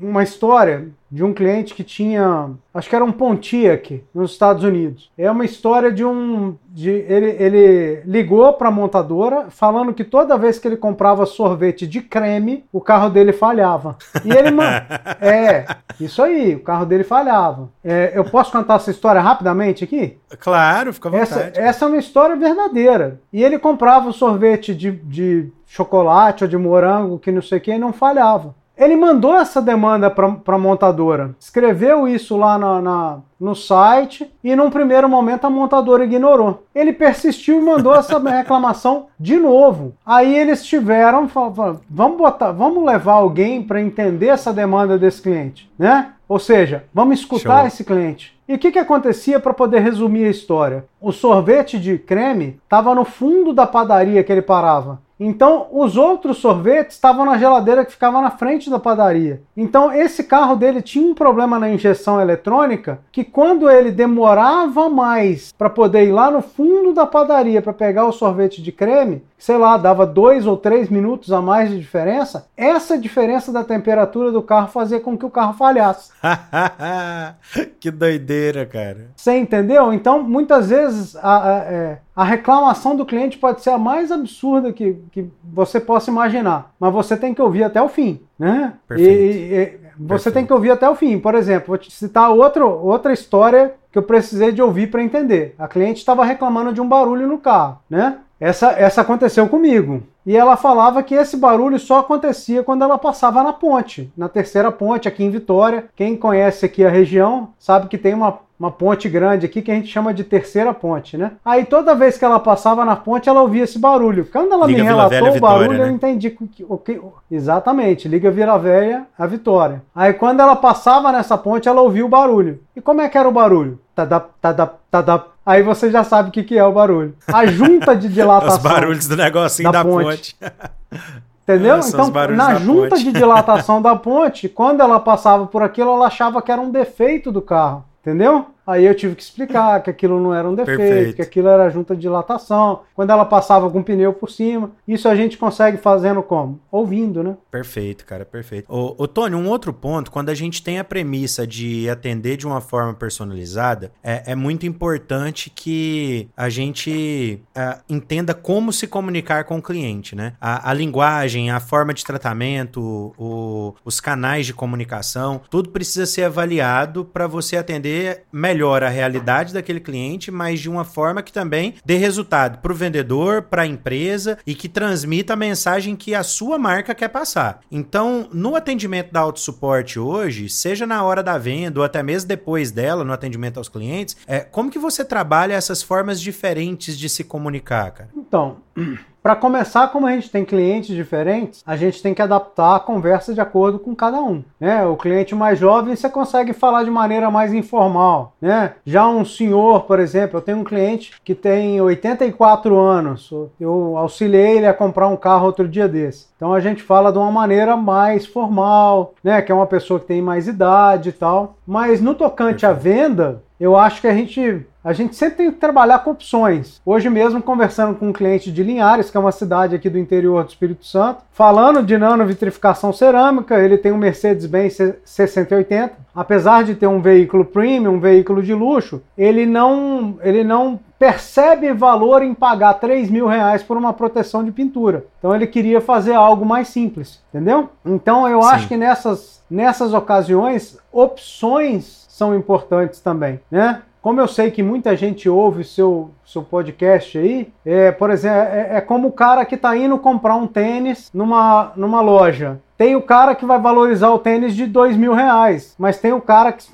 uma história de um cliente que tinha, acho que era um Pontiac nos Estados Unidos. É uma história de um, de, ele, ele ligou para a montadora falando que toda vez que ele comprava sorvete de creme, o carro dele falhava. E ele, é, isso aí, o carro dele falhava. É, eu posso contar essa história rapidamente aqui? Claro, fica à vontade. Essa, essa é uma história verdadeira. E ele comprava o sorvete de, de chocolate ou de morango que não sei o que e não falhava. Ele mandou essa demanda para a montadora, escreveu isso lá na, na, no site e num primeiro momento a montadora ignorou. Ele persistiu e mandou essa reclamação de novo. Aí eles tiveram, falaram, vamos botar, vamos levar alguém para entender essa demanda desse cliente, né? Ou seja, vamos escutar Show. esse cliente. E o que, que acontecia para poder resumir a história? O sorvete de creme estava no fundo da padaria que ele parava. Então, os outros sorvetes estavam na geladeira que ficava na frente da padaria. Então, esse carro dele tinha um problema na injeção eletrônica que quando ele demorava mais para poder ir lá no fundo da padaria para pegar o sorvete de creme, sei lá, dava dois ou três minutos a mais de diferença, essa diferença da temperatura do carro fazia com que o carro falhasse. que doideira, cara. Você entendeu? Então, muitas vezes a, a, é, a, reclamação do cliente pode ser a mais absurda que, que você possa imaginar, mas você tem que ouvir até o fim, né? Perfeito. E, e você Perfeito. tem que ouvir até o fim. Por exemplo, vou te citar outro, outra história que eu precisei de ouvir para entender. A cliente estava reclamando de um barulho no carro, né? Essa, essa aconteceu comigo. E ela falava que esse barulho só acontecia quando ela passava na ponte, na terceira ponte aqui em Vitória. Quem conhece aqui a região sabe que tem uma, uma ponte grande aqui que a gente chama de terceira ponte, né? Aí toda vez que ela passava na ponte, ela ouvia esse barulho. Quando ela Liga me relatou o barulho, Vitória, né? eu entendi o que, Exatamente, Liga Vila Velha a Vitória. Aí quando ela passava nessa ponte, ela ouvia o barulho. E como é que era o barulho? Tadap, tadap, tadap, Aí você já sabe o que, que é o barulho. A junta de dilatação. Os barulhos do negocinho da, da ponte. ponte. Entendeu? Nossa, então, na junta ponte. de dilatação da ponte, quando ela passava por aquilo, ela achava que era um defeito do carro. Entendeu? Aí eu tive que explicar que aquilo não era um defeito, Perfeito. que aquilo era junta de dilatação. Quando ela passava com o pneu por cima, isso a gente consegue fazendo como? Ouvindo, né? Perfeito, cara, perfeito. Ô, ô Tony, um outro ponto, quando a gente tem a premissa de atender de uma forma personalizada, é, é muito importante que a gente é, entenda como se comunicar com o cliente, né? A, a linguagem, a forma de tratamento, o, os canais de comunicação, tudo precisa ser avaliado para você atender melhor a realidade daquele cliente, mas de uma forma que também dê resultado para o vendedor, para a empresa e que transmita a mensagem que a sua marca quer passar. Tá. Então, no atendimento da autossuporte hoje, seja na hora da venda ou até mesmo depois dela, no atendimento aos clientes, é, como que você trabalha essas formas diferentes de se comunicar, cara? Então, para começar, como a gente tem clientes diferentes, a gente tem que adaptar a conversa de acordo com cada um. Né? O cliente mais jovem você consegue falar de maneira mais informal. Né? Já um senhor, por exemplo, eu tenho um cliente que tem 84 anos. Eu auxiliei ele a comprar um carro outro dia desse. Então a gente fala de uma maneira mais formal, né? Que é uma pessoa que tem mais idade e tal. Mas no tocante à venda, eu acho que a gente a gente sempre tem que trabalhar com opções. Hoje mesmo, conversando com um cliente de Linhares, que é uma cidade aqui do interior do Espírito Santo, falando de nanovitrificação cerâmica, ele tem um Mercedes-Benz 6080. Apesar de ter um veículo premium, um veículo de luxo, ele não, ele não percebe valor em pagar 3 mil reais por uma proteção de pintura. Então ele queria fazer algo mais simples, entendeu? Então eu Sim. acho que nessas, nessas ocasiões, opções são importantes também, né? Como eu sei que muita gente ouve seu, seu podcast aí, é, por exemplo, é, é como o cara que está indo comprar um tênis numa, numa loja. Tem o cara que vai valorizar o tênis de dois mil reais, mas tem o cara que,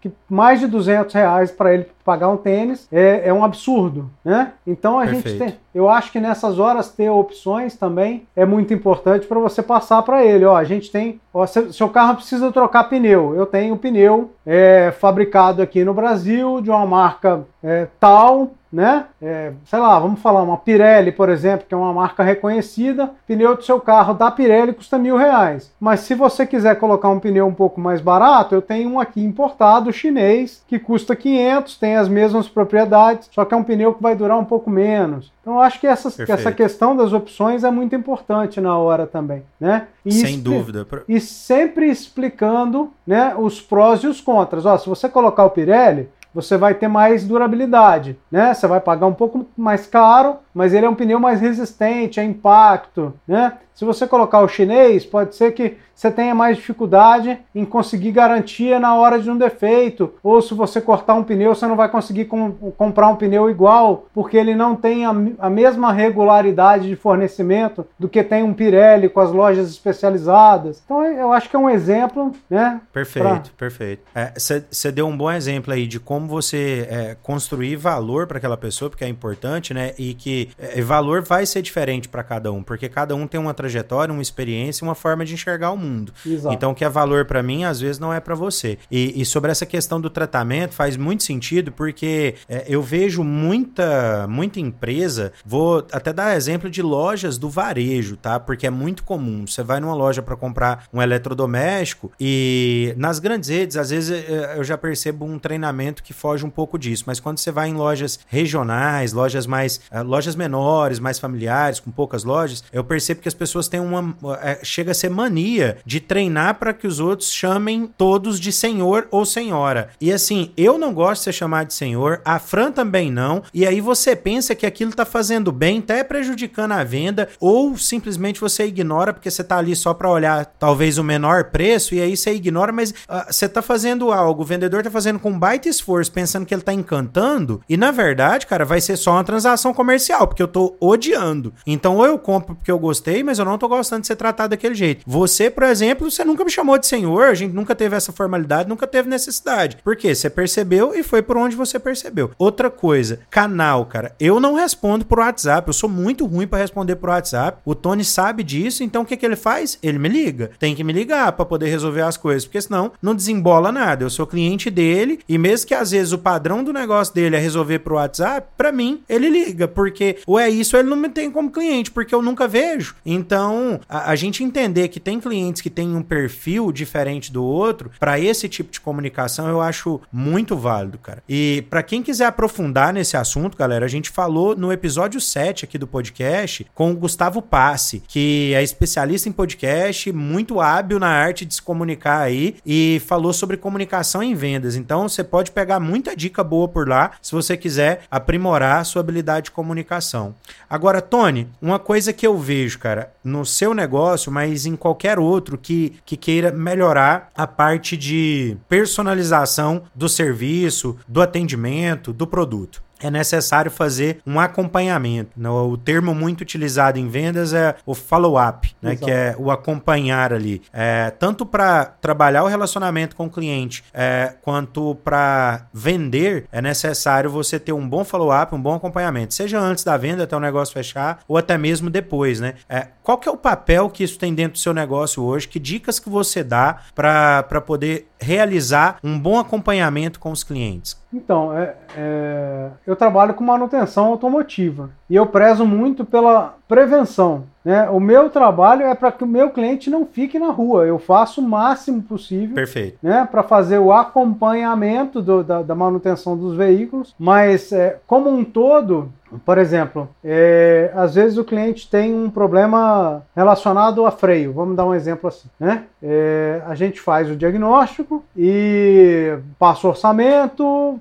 que mais de 200 reais para ele pagar um tênis é, é, um absurdo, né? Então a Perfeito. gente tem, eu acho que nessas horas ter opções também é muito importante para você passar para ele, ó, a gente tem, ó, seu, seu carro precisa trocar pneu, eu tenho pneu é, fabricado aqui no Brasil de uma marca é, tal, né? É, sei lá, vamos falar uma Pirelli, por exemplo, que é uma marca reconhecida. Pneu do seu carro da Pirelli custa mil reais. Mas se você quiser colocar um pneu um pouco mais barato, eu tenho um aqui importado chinês que custa 500, tem as mesmas propriedades, só que é um pneu que vai durar um pouco menos. Então eu acho que essa, essa questão das opções é muito importante na hora também, né? E Sem dúvida. E sempre explicando, né, os prós e os contras. Ó, se você colocar o Pirelli, você vai ter mais durabilidade, né? Você vai pagar um pouco mais caro, mas ele é um pneu mais resistente a impacto, né? Se você colocar o chinês, pode ser que você tenha mais dificuldade em conseguir garantia na hora de um defeito, ou se você cortar um pneu, você não vai conseguir com, comprar um pneu igual, porque ele não tem a, a, mesma regularidade de fornecimento do que tem um Pirelli com as lojas especializadas. Então eu acho que é um exemplo, né? Perfeito, pra... perfeito. Você é, deu um bom exemplo aí de como você é, construir valor para aquela pessoa, porque é importante, né? E que é, valor vai ser diferente para cada um, porque cada um tem uma trajetória, uma experiência, uma forma de enxergar o mundo. Exato. Então, o que é valor para mim, às vezes não é para você. E, e, sobre essa questão do tratamento, faz muito sentido, porque é, eu vejo muita, muita empresa, vou até dar exemplo de lojas do varejo, tá? Porque é muito comum. Você vai numa loja para comprar um eletrodoméstico e nas grandes redes, às vezes é, eu já percebo um treinamento que foge um pouco disso, mas quando você vai em lojas regionais, lojas mais, é, lojas menores, mais familiares, com poucas lojas, eu percebo que as pessoas pessoas têm uma. É, chega a ser mania de treinar para que os outros chamem todos de senhor ou senhora. E assim, eu não gosto de ser chamado de senhor, a Fran também não. E aí você pensa que aquilo tá fazendo bem, até tá prejudicando a venda, ou simplesmente você ignora porque você tá ali só para olhar talvez o menor preço, e aí você ignora, mas uh, você tá fazendo algo, o vendedor tá fazendo com baita esforço, pensando que ele tá encantando, e na verdade, cara, vai ser só uma transação comercial, porque eu tô odiando. Então, ou eu compro porque eu gostei, mas eu não tô gostando de ser tratado daquele jeito. Você, por exemplo, você nunca me chamou de senhor, a gente nunca teve essa formalidade, nunca teve necessidade. Por quê? Você percebeu e foi por onde você percebeu. Outra coisa, canal, cara. Eu não respondo por WhatsApp, eu sou muito ruim para responder por WhatsApp. O Tony sabe disso, então o que, que ele faz? Ele me liga. Tem que me ligar para poder resolver as coisas, porque senão não desembola nada. Eu sou cliente dele e mesmo que às vezes o padrão do negócio dele é resolver pro WhatsApp, para mim ele liga, porque ou é isso ou ele não me tem como cliente, porque eu nunca vejo. Então então, a, a gente entender que tem clientes que têm um perfil diferente do outro, para esse tipo de comunicação, eu acho muito válido, cara. E para quem quiser aprofundar nesse assunto, galera, a gente falou no episódio 7 aqui do podcast com o Gustavo Passe, que é especialista em podcast, muito hábil na arte de se comunicar aí e falou sobre comunicação em vendas. Então, você pode pegar muita dica boa por lá se você quiser aprimorar a sua habilidade de comunicação. Agora, Tony, uma coisa que eu vejo, cara, no seu negócio, mas em qualquer outro que, que queira melhorar a parte de personalização do serviço, do atendimento, do produto. É necessário fazer um acompanhamento. O termo muito utilizado em vendas é o follow-up, né, que é o acompanhar ali. É, tanto para trabalhar o relacionamento com o cliente, é, quanto para vender, é necessário você ter um bom follow-up, um bom acompanhamento, seja antes da venda até o negócio fechar, ou até mesmo depois, né? É, qual que é o papel que isso tem dentro do seu negócio hoje? Que dicas que você dá para poder realizar um bom acompanhamento com os clientes? Então, é, é, eu trabalho com manutenção automotiva e eu prezo muito pela prevenção. Né? O meu trabalho é para que o meu cliente não fique na rua. Eu faço o máximo possível Perfeito. Né, para fazer o acompanhamento do, da, da, manutenção dos veículos, mas é, como um todo, por exemplo, é, às vezes o cliente tem um problema relacionado a freio. Vamos dar um exemplo assim. Né? É, a gente faz o diagnóstico e passa o orçamento,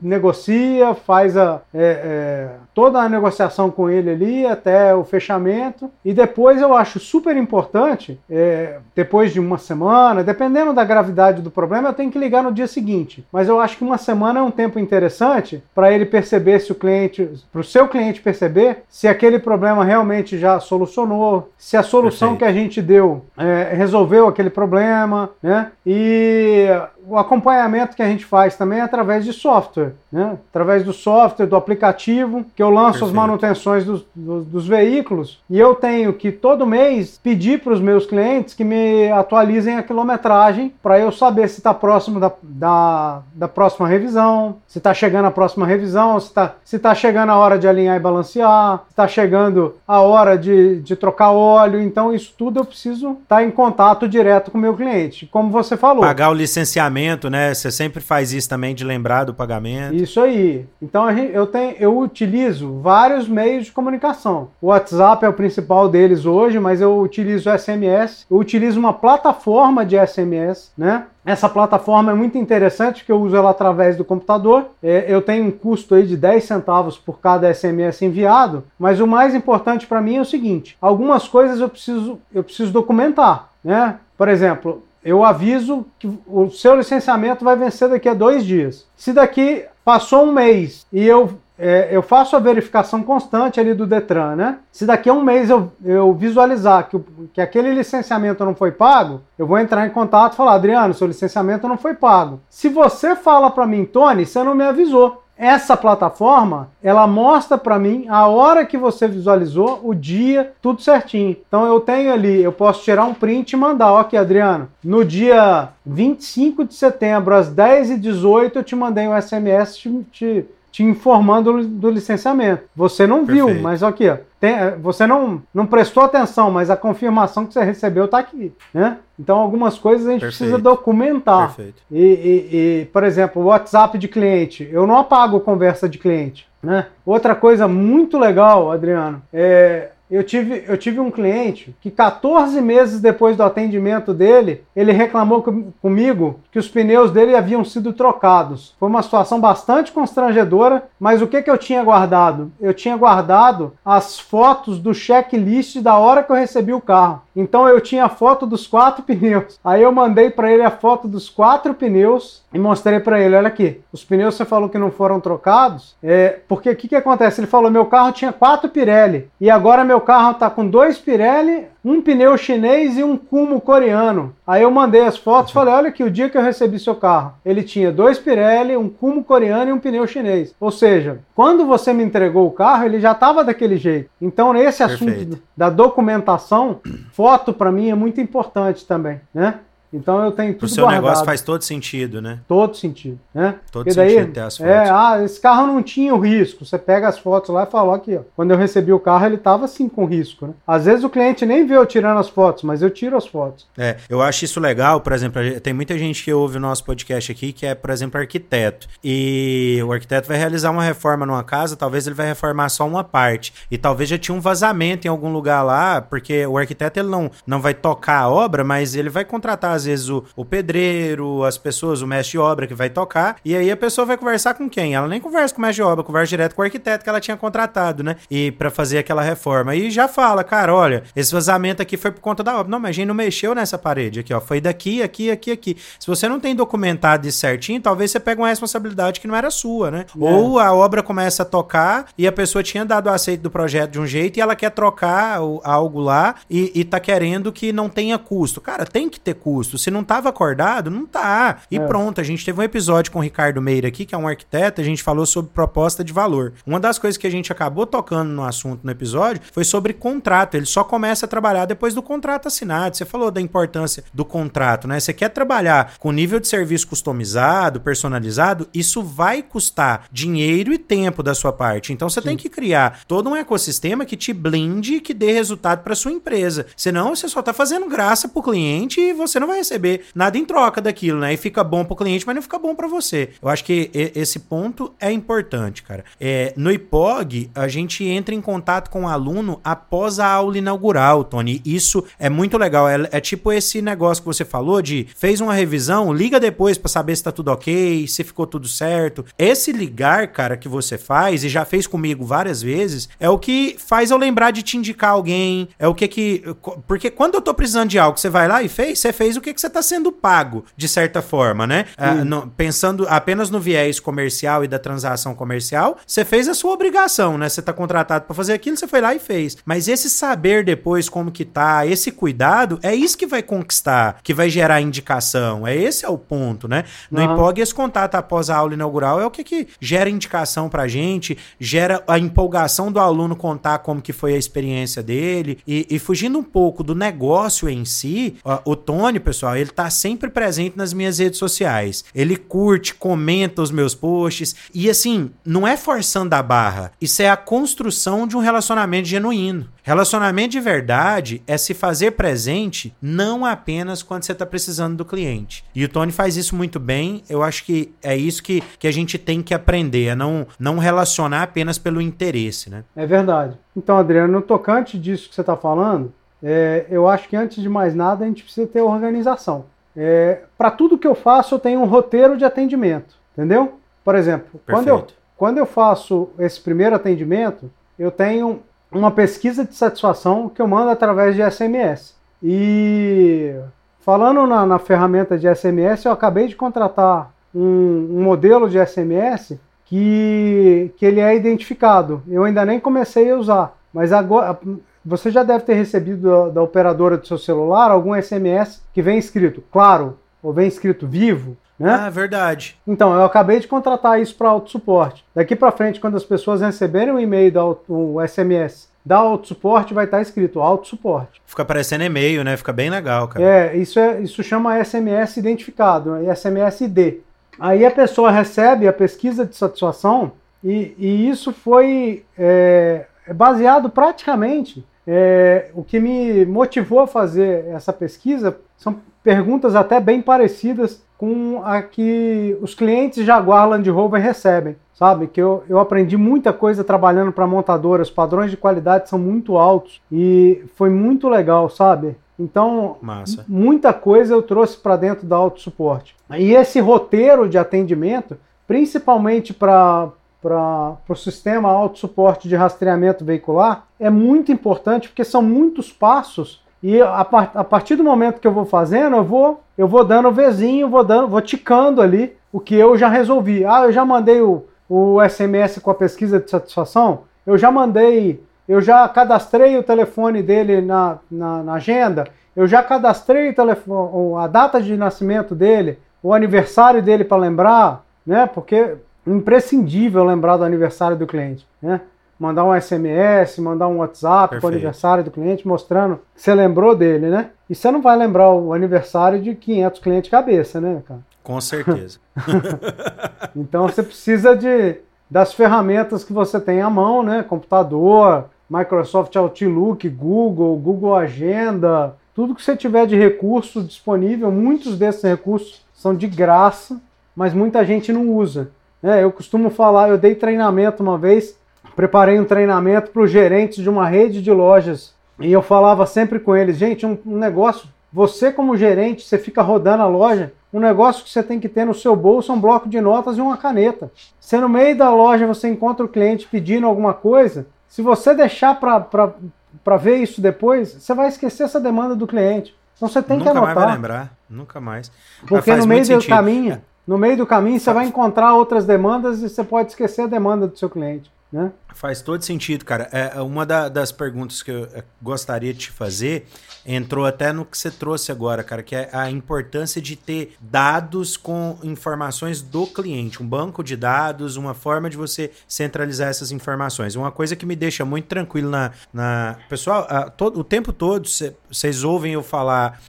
negocia, faz a, é, é, toda a negociação com ele ali até o fechamento. E depois eu acho super importante, é, depois de uma semana, dependendo da gravidade do problema, eu tenho que ligar no dia seguinte. Mas eu acho que uma semana é um tempo interessante para ele perceber se o cliente, para o seu cliente perceber se aquele problema realmente já solucionou, se a solução Perfeito. que a gente deu é, resolveu aquele problema, né? E o acompanhamento que a gente faz também é através de software, né? através do software, do aplicativo, que eu lanço Perfeito. as manutenções dos, dos, dos, veículos e eu tenho que todo mês pedir para os meus clientes que me atualizem a quilometragem para eu saber se está próximo da, da, da, próxima revisão, se está chegando a próxima revisão, se está se tá chegando a hora de alinhar e balancear, se está chegando a hora de, de trocar óleo. Então, isso tudo eu preciso estar tá em contato direto com o meu cliente. Como você falou. Pagar o licenciamento pagamento, né? Você sempre faz isso também de lembrar do pagamento. Isso aí. Então gente, eu, tenho, eu utilizo vários meios de comunicação. O WhatsApp é o principal deles hoje, mas eu utilizo SMS. Eu utilizo uma plataforma de SMS, né? Essa plataforma é muito interessante porque eu uso ela através do computador. É, eu tenho um custo aí de 10 centavos por cada SMS enviado, mas o mais importante para mim é o seguinte: algumas coisas eu preciso, eu preciso documentar. Né? Por exemplo, eu aviso que o seu licenciamento vai vencer daqui a dois dias. Se daqui passou um mês e eu, é, eu faço a verificação constante ali do Detran, né? Se daqui a um mês eu, eu visualizar que, que aquele licenciamento não foi pago, eu vou entrar em contato e falar, Adriano, seu licenciamento não foi pago. Se você fala para mim, Tony, você não me avisou essa plataforma, ela mostra para mim a hora que você visualizou, o dia, tudo certinho. Então eu tenho ali, eu posso tirar um print e mandar, ok, Adriano, no dia 25 de setembro, às 10h18, eu te mandei um SMS te, te, te informando do licenciamento. Você não Perfeito. viu, mas aqui, ó, tem, você não, não prestou atenção, mas a confirmação que você recebeu está aqui, né? Então, algumas coisas a gente Perfeito. precisa documentar. E, e, e, por exemplo, o WhatsApp de cliente. Eu não apago conversa de cliente. Né? Outra coisa muito legal, Adriano, é eu tive, eu tive um cliente que 14 meses depois do atendimento dele, ele reclamou com, comigo que os pneus dele haviam sido trocados. Foi uma situação bastante constrangedora, mas o que, que eu tinha guardado? Eu tinha guardado as fotos do checklist da hora que eu recebi o carro. Então eu tinha a foto dos quatro pneus. Aí eu mandei para ele a foto dos quatro pneus e mostrei para ele, olha aqui, os pneus você falou que não foram trocados, é, porque o que, que acontece? Ele falou, meu carro tinha quatro Pirelli e agora meu carro tá com dois Pirelli, um pneu chinês e um Kumo coreano. Aí eu mandei as fotos e falei, olha aqui, o dia que eu recebi seu carro, ele tinha dois Pirelli, um Kumo coreano e um pneu chinês. Ou seja, quando você me entregou o carro, ele já estava daquele jeito. Então, nesse assunto Perfeito. da documentação, foto para mim é muito importante também, né? Então eu tenho tudo O seu guardado. negócio faz todo sentido, né? Todo sentido, né? Todo Porque daí, sentido ter as é, fotos. É, ah, esse carro não tinha o risco. Você pega as fotos lá e fala, aqui, ó. Quando eu recebi o carro, ele tava assim com risco, né? Às vezes o cliente nem vê eu tirando as fotos, mas eu tiro as fotos. É, eu acho isso legal, por exemplo, tem muita gente que ouve o nosso podcast aqui que é, por exemplo, arquiteto. E o arquiteto vai realizar uma reforma numa casa, talvez ele vai reformar só uma parte. E talvez já tinha um vazamento em algum lugar lá, porque o arquiteto ele não, não vai tocar a obra, mas ele vai contratar às vezes o, o pedreiro, as pessoas, o mestre de obra que vai tocar, e aí a pessoa vai conversar com quem? Ela nem conversa com o mestre de obra, conversa direto com o arquiteto que ela tinha contratado, né? E para fazer aquela reforma. E já fala, cara, olha, esse vazamento aqui foi por conta da obra. Não, mas a gente não mexeu nessa parede aqui, ó. Foi daqui, aqui, aqui, aqui. Se você não tem documentado isso certinho, talvez você pegue uma responsabilidade que não era sua, né? É. Ou a obra começa a tocar e a pessoa tinha dado o aceito do projeto de um jeito e ela quer trocar algo lá e, e tá querendo que não tenha custo. Cara, tem que ter custo. Se não tava acordado, não tá. E é. pronto, a gente teve um episódio com o Ricardo Meira aqui, que é um arquiteto, a gente falou sobre proposta de valor. Uma das coisas que a gente acabou tocando no assunto no episódio foi sobre contrato. Ele só começa a trabalhar depois do contrato assinado. Você falou da importância do contrato, né? Você quer trabalhar com nível de serviço customizado, personalizado, isso vai custar dinheiro e tempo da sua parte. Então você Sim. tem que criar todo um ecossistema que te blinde e que dê resultado para sua empresa. Senão você só está fazendo graça pro cliente e você não vai receber nada em troca daquilo, né? E fica bom pro cliente, mas não fica bom para você. Eu acho que esse ponto é importante, cara. É, no IPOG, a gente entra em contato com o aluno após a aula inaugural, Tony. Isso é muito legal. É, é tipo esse negócio que você falou de fez uma revisão, liga depois para saber se tá tudo ok, se ficou tudo certo. Esse ligar, cara, que você faz e já fez comigo várias vezes, é o que faz eu lembrar de te indicar alguém, é o que que porque quando eu tô precisando de algo, você vai lá e fez, você fez o que que você tá sendo pago, de certa forma, né? Ah, no, pensando apenas no viés comercial e da transação comercial, você fez a sua obrigação, né? Você tá contratado para fazer aquilo, você foi lá e fez. Mas esse saber depois como que tá, esse cuidado, é isso que vai conquistar, que vai gerar indicação. É esse é o ponto, né? No uhum. IPOG, esse contato após a aula inaugural é o que, que gera indicação pra gente, gera a empolgação do aluno contar como que foi a experiência dele. E, e fugindo um pouco do negócio em si, ó, o Tony, pessoal, ele tá sempre presente nas minhas redes sociais. Ele curte, comenta os meus posts. E assim, não é forçando a barra. Isso é a construção de um relacionamento genuíno. Relacionamento de verdade é se fazer presente não apenas quando você está precisando do cliente. E o Tony faz isso muito bem. Eu acho que é isso que, que a gente tem que aprender, é não, não relacionar apenas pelo interesse, né? É verdade. Então, Adriano, no tocante disso que você está falando, é, eu acho que antes de mais nada a gente precisa ter organização. É, Para tudo que eu faço, eu tenho um roteiro de atendimento, entendeu? Por exemplo, quando eu, quando eu faço esse primeiro atendimento, eu tenho uma pesquisa de satisfação que eu mando através de SMS. E falando na, na ferramenta de SMS, eu acabei de contratar um, um, modelo de SMS que, que ele é identificado. Eu ainda nem comecei a usar, mas agora você já deve ter recebido da, da operadora do seu celular algum SMS que vem escrito claro ou vem escrito vivo. Né? Ah, verdade. Então, eu acabei de contratar isso para autossuporte. Daqui para frente, quando as pessoas receberem o e-mail, o SMS da autossuporte, vai estar escrito autossuporte. Fica aparecendo e-mail, né? Fica bem legal, cara. É, isso, é, isso chama SMS identificado, né? SMS ID. Aí a pessoa recebe a pesquisa de satisfação e, e isso foi é, baseado praticamente. É, o que me motivou a fazer essa pesquisa são perguntas até bem parecidas com a que os clientes Jaguar Land Rover recebem, sabe? Que eu, eu aprendi muita coisa trabalhando para montadoras, os padrões de qualidade são muito altos e foi muito legal, sabe? Então, Massa. muita coisa eu trouxe para dentro da auto suporte. E esse roteiro de atendimento, principalmente para para o sistema auto suporte de rastreamento veicular, é muito importante porque são muitos passos e a, a, partir do momento que eu vou fazendo, eu vou, eu vou dando vizinho, vou dando, vou ticando ali o que eu já resolvi. Ah, eu já mandei o, o SMS com a pesquisa de satisfação, eu já mandei, eu já cadastrei o telefone dele na, na, na agenda, eu já cadastrei o telefone, a data de nascimento dele, o aniversário dele para lembrar, né? Porque imprescindível lembrar do aniversário do cliente, né? mandar um SMS, mandar um WhatsApp para o aniversário do cliente mostrando que você lembrou dele, né? E você não vai lembrar o aniversário de 500 clientes cabeça, né, cara? Com certeza. então você precisa de das ferramentas que você tem à mão, né? Computador, Microsoft Outlook, Google, Google Agenda, tudo que você tiver de recurso disponível, muitos desses recursos são de graça, mas muita gente não usa. É, eu costumo falar, eu dei treinamento uma vez preparei um treinamento para os gerentes de uma rede de lojas e eu falava sempre com eles, gente, um, um negócio Você, como gerente, você fica rodando a loja, um negócio que você tem que ter no seu bolso é um bloco de notas e uma caneta. Se no meio da loja você encontra o cliente pedindo alguma coisa, se você deixar para ver isso depois, você vai esquecer essa demanda do cliente. Então você tem nunca que anotar. Nunca mais vai lembrar, nunca mais. Porque no meio do sentido. caminho, no meio do caminho você vai encontrar outras demandas e você pode esquecer a demanda do seu cliente. Né? Faz todo sentido, cara. É, uma da, das perguntas que eu é, gostaria de te fazer entrou até no que você trouxe agora, cara, que é a importância de ter dados com informações do cliente, um banco de dados, uma forma de você centralizar essas informações. Uma coisa que me deixa muito tranquilo na. na... Pessoal, a, todo, o tempo todo vocês ouvem eu falar,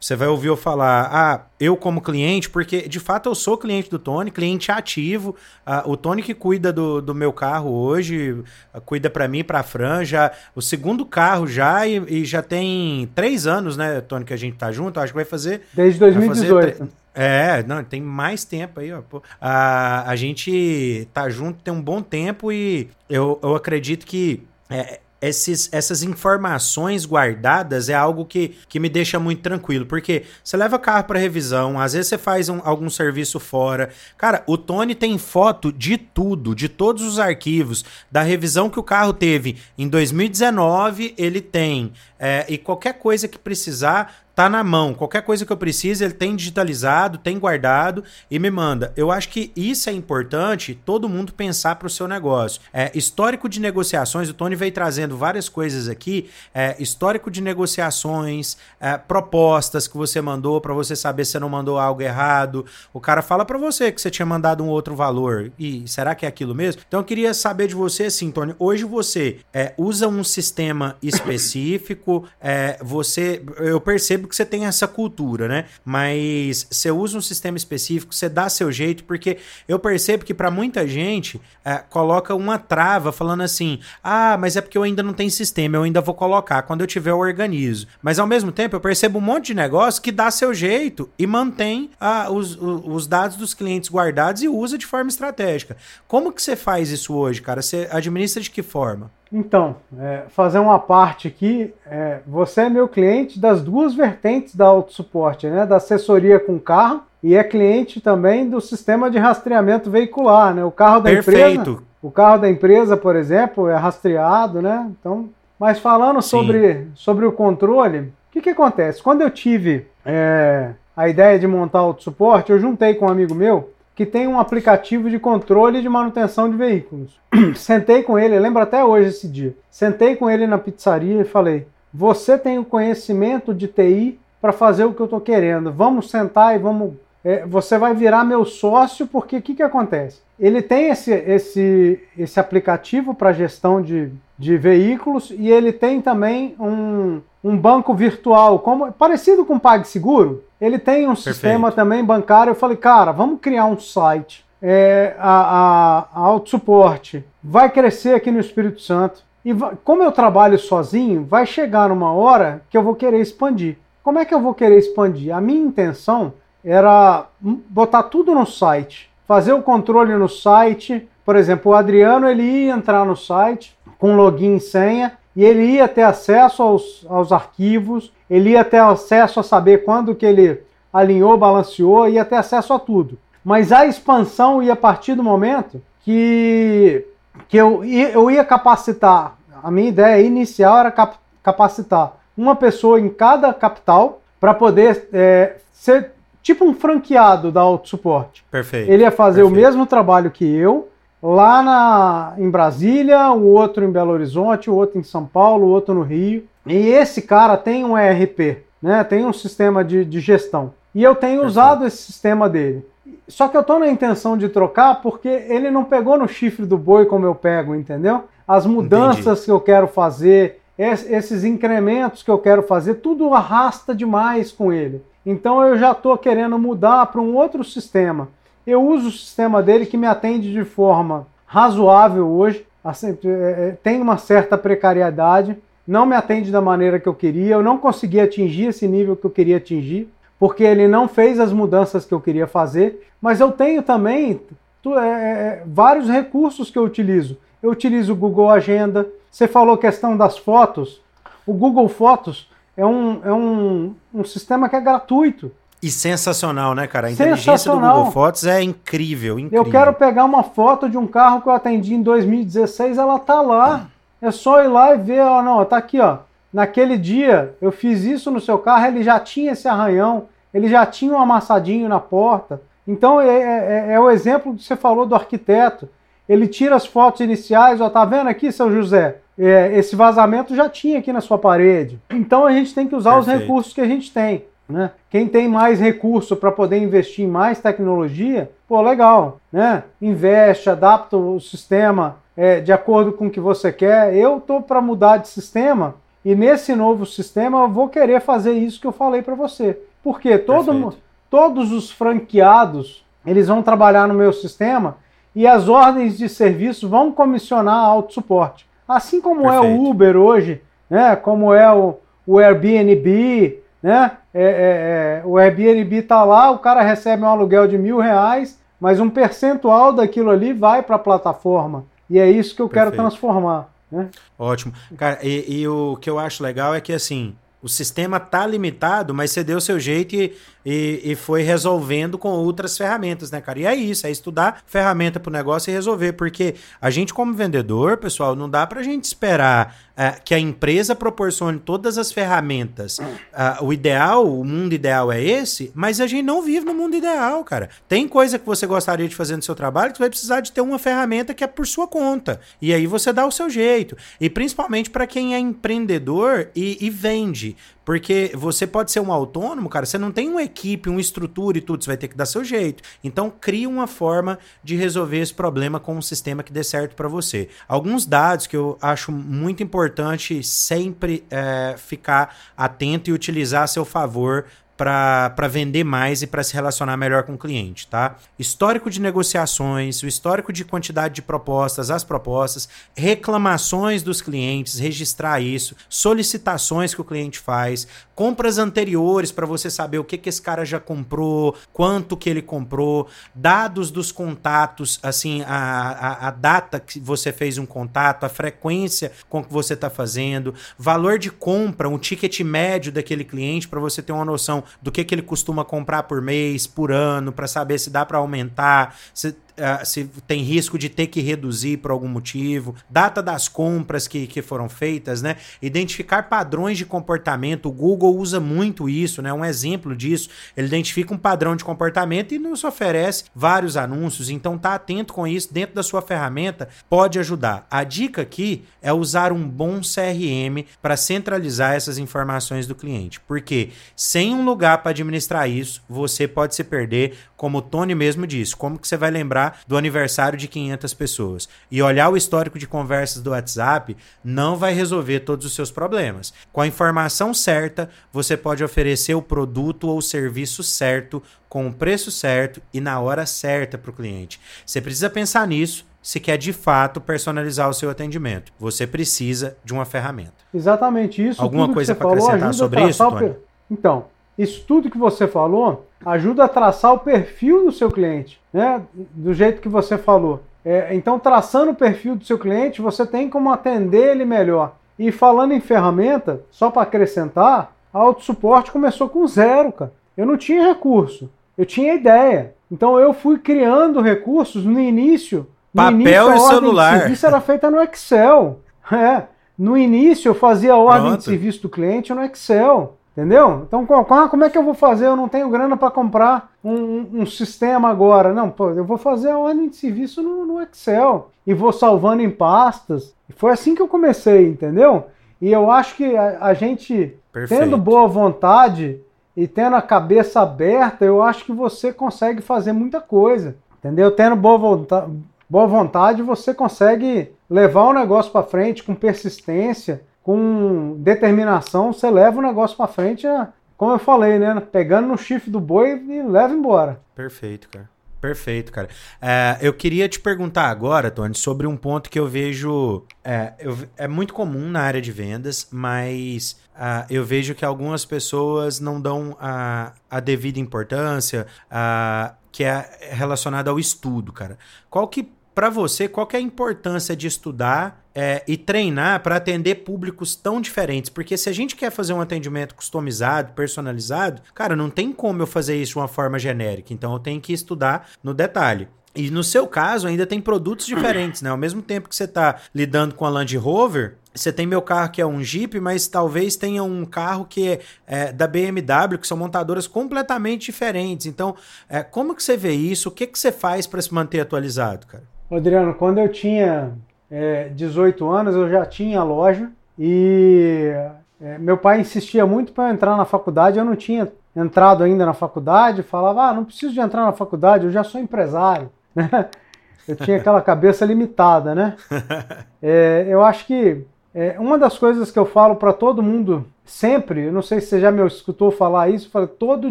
você vai ouvir eu falar, ah, eu como cliente, porque de fato eu sou cliente do Tony, cliente ativo, o Tony que cuida do, do meu carro hoje, cuida para mim, para Fran, já o segundo carro já e, e, já tem três anos, né, Tony, que a gente tá junto, acho que vai fazer... Desde 2018. Fazer, é, não, tem mais tempo aí, ó. A, a gente tá junto tem um bom tempo e eu, eu acredito que é, esses, essas informações guardadas é algo que, que me deixa muito tranquilo, porque você leva carro para revisão, às vezes você faz um, algum serviço fora. Cara, o Tony tem foto de tudo, de todos os arquivos, da revisão que o carro teve em 2019, ele tem. É, e qualquer coisa que precisar, tá na mão. Qualquer coisa que eu precise, ele tem digitalizado, tem guardado e me manda. Eu acho que isso é importante todo mundo pensar para o seu negócio. É, histórico de negociações, o Tony veio trazendo várias coisas aqui. É, histórico de negociações, é, propostas que você mandou para você saber se você não mandou algo errado. O cara fala para você que você tinha mandado um outro valor. E será que é aquilo mesmo? Então eu queria saber de você assim, Tony. Hoje você é, usa um sistema específico, é, você. Eu percebo que você tem essa cultura, né? Mas você usa um sistema específico, você dá seu jeito, porque eu percebo que para muita gente é, coloca uma trava falando assim: ah, mas é porque eu ainda não tenho sistema, eu ainda vou colocar, quando eu tiver eu organizo. Mas ao mesmo tempo eu percebo um monte de negócio que dá seu jeito e mantém ah, os, os dados dos clientes guardados e usa de forma estratégica. Como que você faz isso hoje, cara? Você administra de que forma? Então, é, fazer uma parte aqui, é, você é meu cliente das duas vertentes da autossuporte, né? Da assessoria com carro e é cliente também do sistema de rastreamento veicular, né? O carro da Perfeito. empresa. O carro da empresa, por exemplo, é rastreado, né? Então, mas falando sobre, sobre o controle, o que, que acontece? Quando eu tive é, a ideia de montar autossuporte, eu juntei com um amigo meu que tem um aplicativo de controle de manutenção de veículos. Sentei com ele, lembro até hoje esse dia. Sentei com ele na pizzaria e falei: Você tem o conhecimento de TI para fazer o que eu estou querendo. Vamos sentar e vamos. É, você vai virar meu sócio, porque o que, que acontece? Ele tem esse, esse, esse aplicativo para gestão de, de veículos e ele tem também um, um banco virtual, como parecido com o PagSeguro. Ele tem um Perfeito. sistema também bancário. Eu falei, cara, vamos criar um site. É, a, a, a autossuporte vai crescer aqui no Espírito Santo. E vai, como eu trabalho sozinho, vai chegar numa hora que eu vou querer expandir. Como é que eu vou querer expandir? A minha intenção era botar tudo no site, fazer o controle no site. Por exemplo, o Adriano ele ia entrar no site com login e senha e ele ia ter acesso aos, aos arquivos, ele ia ter acesso a saber quando que ele alinhou, balanceou, ia ter acesso a tudo. Mas a expansão ia partir do momento que, que eu, eu ia capacitar, a minha ideia inicial era cap, capacitar uma pessoa em cada capital para poder é, ser tipo um franqueado da autossuporte. Perfeito. Ele ia fazer perfeito. o mesmo trabalho que eu, lá na, em Brasília, o outro em Belo Horizonte, o outro em São Paulo, o outro no Rio. E esse cara tem um ERP, né? tem um sistema de, de gestão. E eu tenho Perfeito. usado esse sistema dele. Só que eu estou na intenção de trocar porque ele não pegou no chifre do boi como eu pego, entendeu? As mudanças Entendi. que eu quero fazer, esses incrementos que eu quero fazer, tudo arrasta demais com ele. Então eu já estou querendo mudar para um outro sistema. Eu uso o sistema dele que me atende de forma razoável hoje, assim, é, é, tem uma certa precariedade, não me atende da maneira que eu queria, eu não consegui atingir esse nível que eu queria atingir, porque ele não fez as mudanças que eu queria fazer, mas eu tenho também é, é, vários recursos que eu utilizo. Eu utilizo o Google Agenda, você falou questão das fotos, o Google Fotos é um, é um, um sistema que é gratuito. E sensacional, né, cara? A inteligência do Google Fotos é incrível, incrível. Eu quero pegar uma foto de um carro que eu atendi em 2016, ela tá lá. É só ir lá e ver, ó, não, tá aqui, ó. Naquele dia eu fiz isso no seu carro, ele já tinha esse arranhão, ele já tinha um amassadinho na porta. Então é, é, é, é o exemplo que você falou do arquiteto. Ele tira as fotos iniciais, ó, tá vendo aqui, seu José? É, esse vazamento já tinha aqui na sua parede. Então a gente tem que usar Perfeito. os recursos que a gente tem. Né? Quem tem mais recurso para poder investir em mais tecnologia, pô, legal, né? Investe, adapta o sistema é, de acordo com o que você quer. Eu tô para mudar de sistema e nesse novo sistema eu vou querer fazer isso que eu falei para você. Porque todo, todos os franqueados eles vão trabalhar no meu sistema e as ordens de serviço vão comissionar auto suporte. Assim como Perfeito. é o Uber hoje, né? Como é o, o Airbnb, né? É, é, é, o Airbnb está lá, o cara recebe um aluguel de mil reais, mas um percentual daquilo ali vai para a plataforma. E é isso que eu Perfeito. quero transformar. Né? Ótimo. Cara, e, e, o que eu acho legal é que assim, o sistema tá limitado, mas você deu o seu jeito e, e, e, foi resolvendo com outras ferramentas, né, cara? E é isso, é estudar ferramenta para o negócio e resolver, porque a gente, como vendedor, pessoal, não dá para a gente esperar é, que a empresa proporcione todas as ferramentas. Uh, o ideal, o mundo ideal é esse, mas a gente não vive no mundo ideal, cara. Tem coisa que você gostaria de fazer no seu trabalho que você vai precisar de ter uma ferramenta que é por sua conta. E aí você dá o seu jeito. E principalmente para quem é empreendedor e, e vende. Porque você pode ser um autônomo, cara, você não tem uma equipe, uma estrutura e tudo, você vai ter que dar seu jeito. Então, cria uma forma de resolver esse problema com um sistema que dê certo para você. Alguns dados que eu acho muito importante sempre é, ficar atento e utilizar a seu favor para vender mais e para se relacionar melhor com o cliente, tá? Histórico de negociações, o histórico de quantidade de propostas, as propostas, reclamações dos clientes, registrar isso, solicitações que o cliente faz, compras anteriores para você saber o que, que esse cara já comprou, quanto que ele comprou, dados dos contatos, assim, a, a, a data que você fez um contato, a frequência com que você está fazendo, valor de compra, um ticket médio daquele cliente para você ter uma noção do que, que ele costuma comprar por mês, por ano, para saber se dá para aumentar, se uh, se tem risco de ter que reduzir por algum motivo, data das compras que, que foram feitas, né? Identificar padrões de comportamento. O Google usa muito isso, né? Um exemplo disso. Ele identifica um padrão de comportamento e nos oferece vários anúncios. Então tá atento com isso dentro da sua ferramenta, pode ajudar. A dica aqui é usar um bom CRM para centralizar essas informações do cliente. Porque sem um lugar para administrar isso, você pode se perder, como o Tony mesmo disse. Como que você vai lembrar do aniversário de 500 pessoas. E olhar o histórico de conversas do WhatsApp não vai resolver todos os seus problemas. Com a informação certa, você pode oferecer o produto ou serviço certo, com o preço certo e na hora certa para o cliente. Você precisa pensar nisso se quer de fato personalizar o seu atendimento. Você precisa de uma ferramenta. Exatamente isso. Alguma coisa para acrescentar sobre isso, Tony? Então, isso tudo que você falou ajuda a traçar o perfil do seu cliente, né? Do jeito que você falou. É, então, traçando o perfil do seu cliente, você tem como atender ele melhor. E falando em ferramenta, só para acrescentar, a autossuporte começou com zero, cara. Eu não tinha recurso, eu tinha ideia. Então eu fui criando recursos no início. No Papel início, e celular. Isso era feita no Excel. É. No início eu fazia a ordem Pronto. de serviço do cliente no Excel. Entendeu? Então, como é que eu vou fazer? Eu não tenho grana para comprar um, um, um, sistema agora. Não, pô, eu vou fazer a ordem de serviço no, no Excel e vou salvando em pastas. E foi assim que eu comecei, entendeu? E eu acho que a, a gente, Perfeito. tendo boa vontade e tendo a cabeça aberta, eu acho que você consegue fazer muita coisa. Entendeu? Tendo boa vontade, boa vontade você consegue levar o negócio para frente com persistência com determinação, você leva o negócio para frente, é, como eu falei, né? Pegando no chifre do boi e leva embora. Perfeito, cara. Perfeito, cara. É, eu queria te perguntar agora, Tony, sobre um ponto que eu vejo. É, eu, é muito comum na área de vendas, mas uh, eu vejo que algumas pessoas não dão a, a devida importância, uh, que é relacionada ao estudo, cara. Qual que, para você, qual que é a importância de estudar é, e treinar para atender públicos tão diferentes. Porque se a gente quer fazer um atendimento customizado, personalizado, cara, não tem como eu fazer isso de uma forma genérica. Então eu tenho que estudar no detalhe. E no seu caso, ainda tem produtos diferentes, né? Ao mesmo tempo que você está lidando com a Land Rover, você tem meu carro que é um Jeep, mas talvez tenha um carro que é, é da BMW, que são montadoras completamente diferentes. Então, é, como que você vê isso? O que, que você faz para se manter atualizado, cara? Adriano, quando eu tinha é, 18 anos, eu já tinha loja e é, meu pai insistia muito para eu entrar na faculdade. Eu não tinha entrado ainda na faculdade, falava: ah, não preciso de entrar na faculdade, eu já sou empresário. Eu tinha aquela cabeça limitada, né? É, eu acho que é, uma das coisas que eu falo para todo mundo sempre, eu não sei se você já me escutou falar isso, falo, todo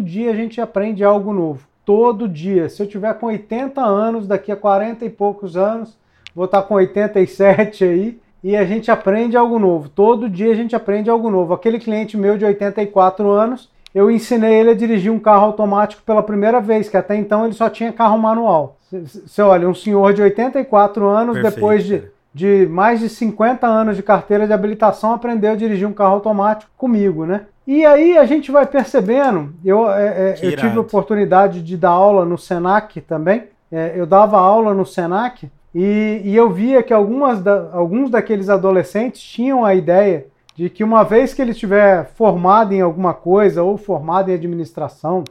dia a gente aprende algo novo. Todo dia. Se eu tiver com 80 anos, daqui a 40 e poucos anos, vou estar com 87 aí, e a gente aprende algo novo. Todo dia a gente aprende algo novo. Aquele cliente meu de 84 anos, eu ensinei ele a dirigir um carro automático pela primeira vez, que até então ele só tinha carro manual. Você olha, um senhor de 84 anos, Perfeito. depois de, de mais de 50 anos de carteira de habilitação, aprendeu a dirigir um carro automático comigo, né? E aí a gente vai percebendo, eu, é, é, eu tive a oportunidade de dar aula no Senac também, é, eu dava aula no Senac e, e eu via que algumas da, alguns daqueles adolescentes tinham a ideia de que uma vez que ele estiver formado em alguma coisa, ou formado em administração,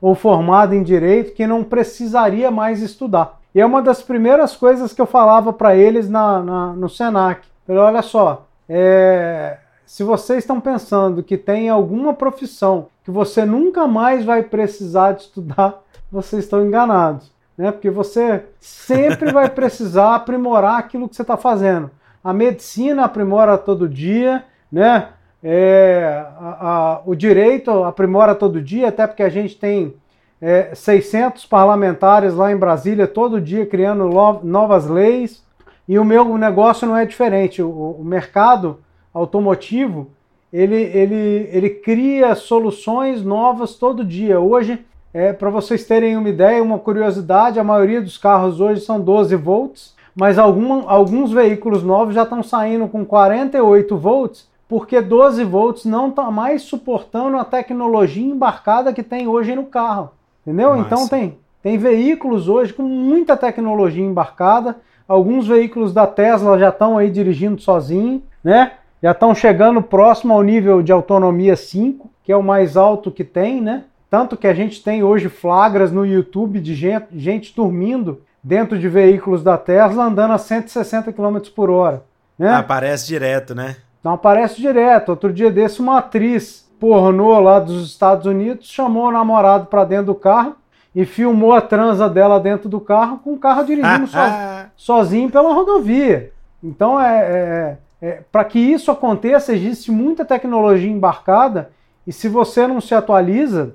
ou formado em direito, que não precisaria mais estudar. E é uma das primeiras coisas que eu falava para eles na, na, no Senac. Falei, olha só, é, se vocês estão pensando que tem alguma profissão que você nunca mais vai precisar de estudar, vocês estão enganados. Né? Porque você sempre vai precisar aprimorar aquilo que você está fazendo. A medicina aprimora todo dia, né? É, a, a, o direito aprimora todo dia, até porque a gente tem é, 600 parlamentares lá em Brasília todo dia criando novas leis. E o meu negócio não é diferente. O, o mercado automotivo ele, ele, ele cria soluções novas todo dia. Hoje, é, para vocês terem uma ideia, uma curiosidade, a maioria dos carros hoje são 12 volts mas algum, alguns veículos novos já estão saindo com 48 volts, porque 12 volts não está mais suportando a tecnologia embarcada que tem hoje no carro. Entendeu? Nossa. Então tem, tem veículos hoje com muita tecnologia embarcada. Alguns veículos da Tesla já estão aí dirigindo sozinho, né? Já estão chegando próximo ao nível de autonomia 5, que é o mais alto que tem, né? Tanto que a gente tem hoje flagras no YouTube de gente, gente dormindo dentro de veículos da Tesla andando a 160 km por hora. Né? Aparece direto, né? Não aparece direto. Outro dia desse, uma atriz pornô lá dos Estados Unidos chamou o namorado para dentro do carro e filmou a transa dela dentro do carro com o carro dirigindo so, sozinho pela rodovia. Então, é, é, é para que isso aconteça, existe muita tecnologia embarcada e se você não se atualiza,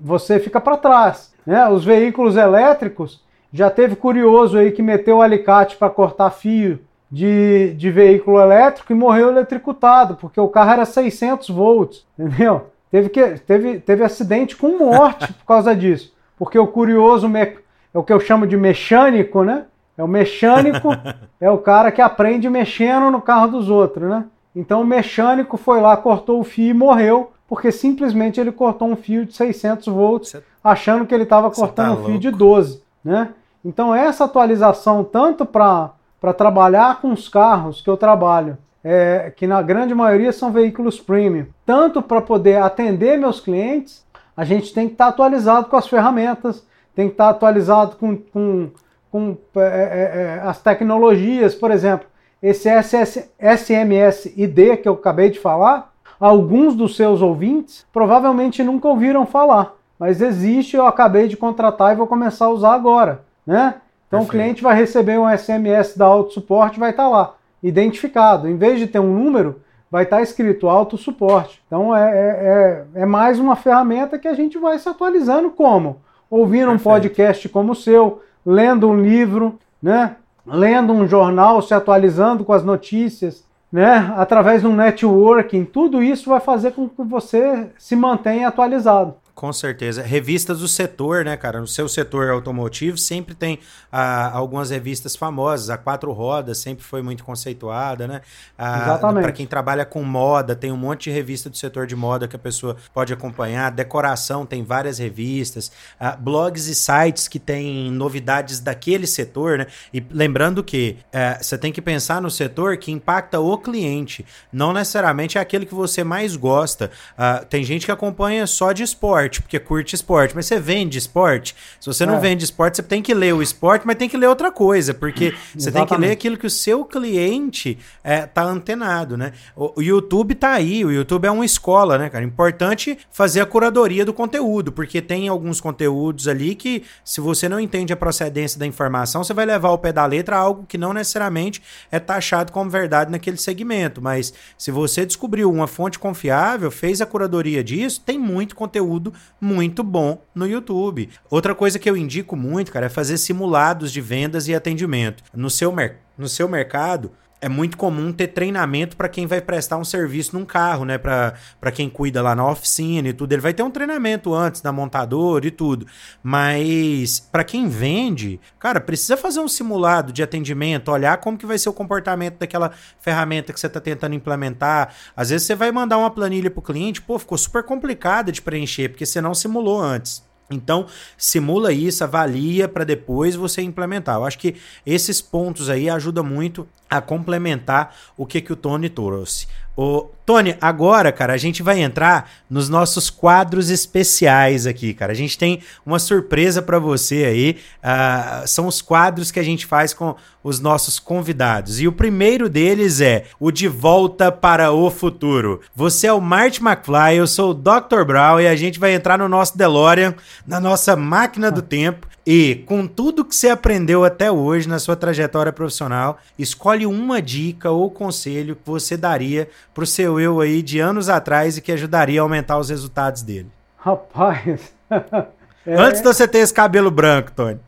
você fica para trás. Né? Os veículos elétricos, já teve curioso aí que meteu o alicate para cortar fio de, de veículo elétrico e morreu eletricutado, porque o carro era 600 volts, entendeu? Teve, que, teve, teve acidente com morte por causa disso. Porque o curioso é o que eu chamo de mecânico, né? É o mecânico, é o cara que aprende mexendo no carro dos outros, né? Então o mecânico foi lá, cortou o fio e morreu, porque simplesmente ele cortou um fio de 600 volts, achando que ele estava cortando tá um fio de 12, né? Então, essa atualização, tanto para trabalhar com os carros que eu trabalho, é, que na grande maioria são veículos premium, tanto para poder atender meus clientes, a gente tem que estar tá atualizado com as ferramentas, tem que estar tá atualizado com, com, com é, é, é as tecnologias, por exemplo, esse SS, SMS ID que eu acabei de falar, alguns dos seus ouvintes provavelmente nunca ouviram falar, mas existe, eu acabei de contratar e vou começar a usar agora né? Então Perfeito. o cliente vai receber um SMS da Auto Suporte, vai estar tá lá, identificado. Em vez de ter um número, vai estar tá escrito Auto Suporte. Então é, é, é, é mais uma ferramenta que a gente vai se atualizando como? Ouvindo Perfeito. um podcast como o seu, lendo um livro, né? lendo um jornal, se atualizando com as notícias, né? através de um networking, tudo isso vai fazer com que você se mantenha atualizado. Com certeza. Revistas do setor, né, cara? No seu setor automotivo sempre tem ah, algumas revistas famosas. A Quatro Rodas sempre foi muito conceituada, né? Ah, Exatamente. Para quem trabalha com moda, tem um monte de revista do setor de moda que a pessoa pode acompanhar. Decoração tem várias revistas. Ah, blogs e sites que têm novidades daquele setor, né? E lembrando que eh, você tem que pensar no setor que impacta o cliente. Não necessariamente é aquele que você mais gosta. Ah, tem gente que acompanha só de esporte esporte, porque curte esporte, mas você vende esporte. Se você não é. vende esporte, você tem que ler o esporte, mas tem que ler outra coisa, porque você tem que ler aquilo que o seu cliente é, tá antenado, né? O, o, YouTube tá aí, o YouTube é uma escola, né, cara? Importante fazer a curadoria do conteúdo, porque tem alguns conteúdos ali que, se você não entende a procedência da informação, você vai levar ao pé da letra algo que não necessariamente é taxado como verdade naquele segmento. Mas se você descobriu uma fonte confiável, fez a curadoria disso, tem muito conteúdo muito bom no YouTube. Outra coisa que eu indico muito, cara, é fazer simulados de vendas e atendimento. No seu, mer no seu mercado, é muito comum ter treinamento para quem vai prestar um serviço num carro, né? Para quem cuida lá na oficina e tudo. Ele vai ter um treinamento antes da montadora e tudo. Mas para quem vende, cara, precisa fazer um simulado de atendimento, olhar como que vai ser o comportamento daquela ferramenta que você está tentando implementar. Às vezes você vai mandar uma planilha para o cliente, pô, ficou super complicada de preencher porque você não simulou antes. Então, simula isso, avalia para depois você implementar. Eu acho que esses pontos aí ajudam muito a complementar o que, que o Tony trouxe. Ô, Tony, agora, cara, a gente vai entrar nos nossos quadros especiais aqui, cara. A gente tem uma surpresa para você aí. Uh, são os quadros que a gente faz com os nossos convidados. E o primeiro deles é o De Volta para o Futuro. Você é o Marty McFly, eu sou o Dr. Brown e a gente vai entrar no nosso DeLorean, na nossa máquina do tempo. E com tudo que você aprendeu até hoje na sua trajetória profissional, escolhe uma dica ou conselho que você daria pro seu eu aí de anos atrás e que ajudaria a aumentar os resultados dele. Rapaz. é... Antes de você ter esse cabelo branco, Tony.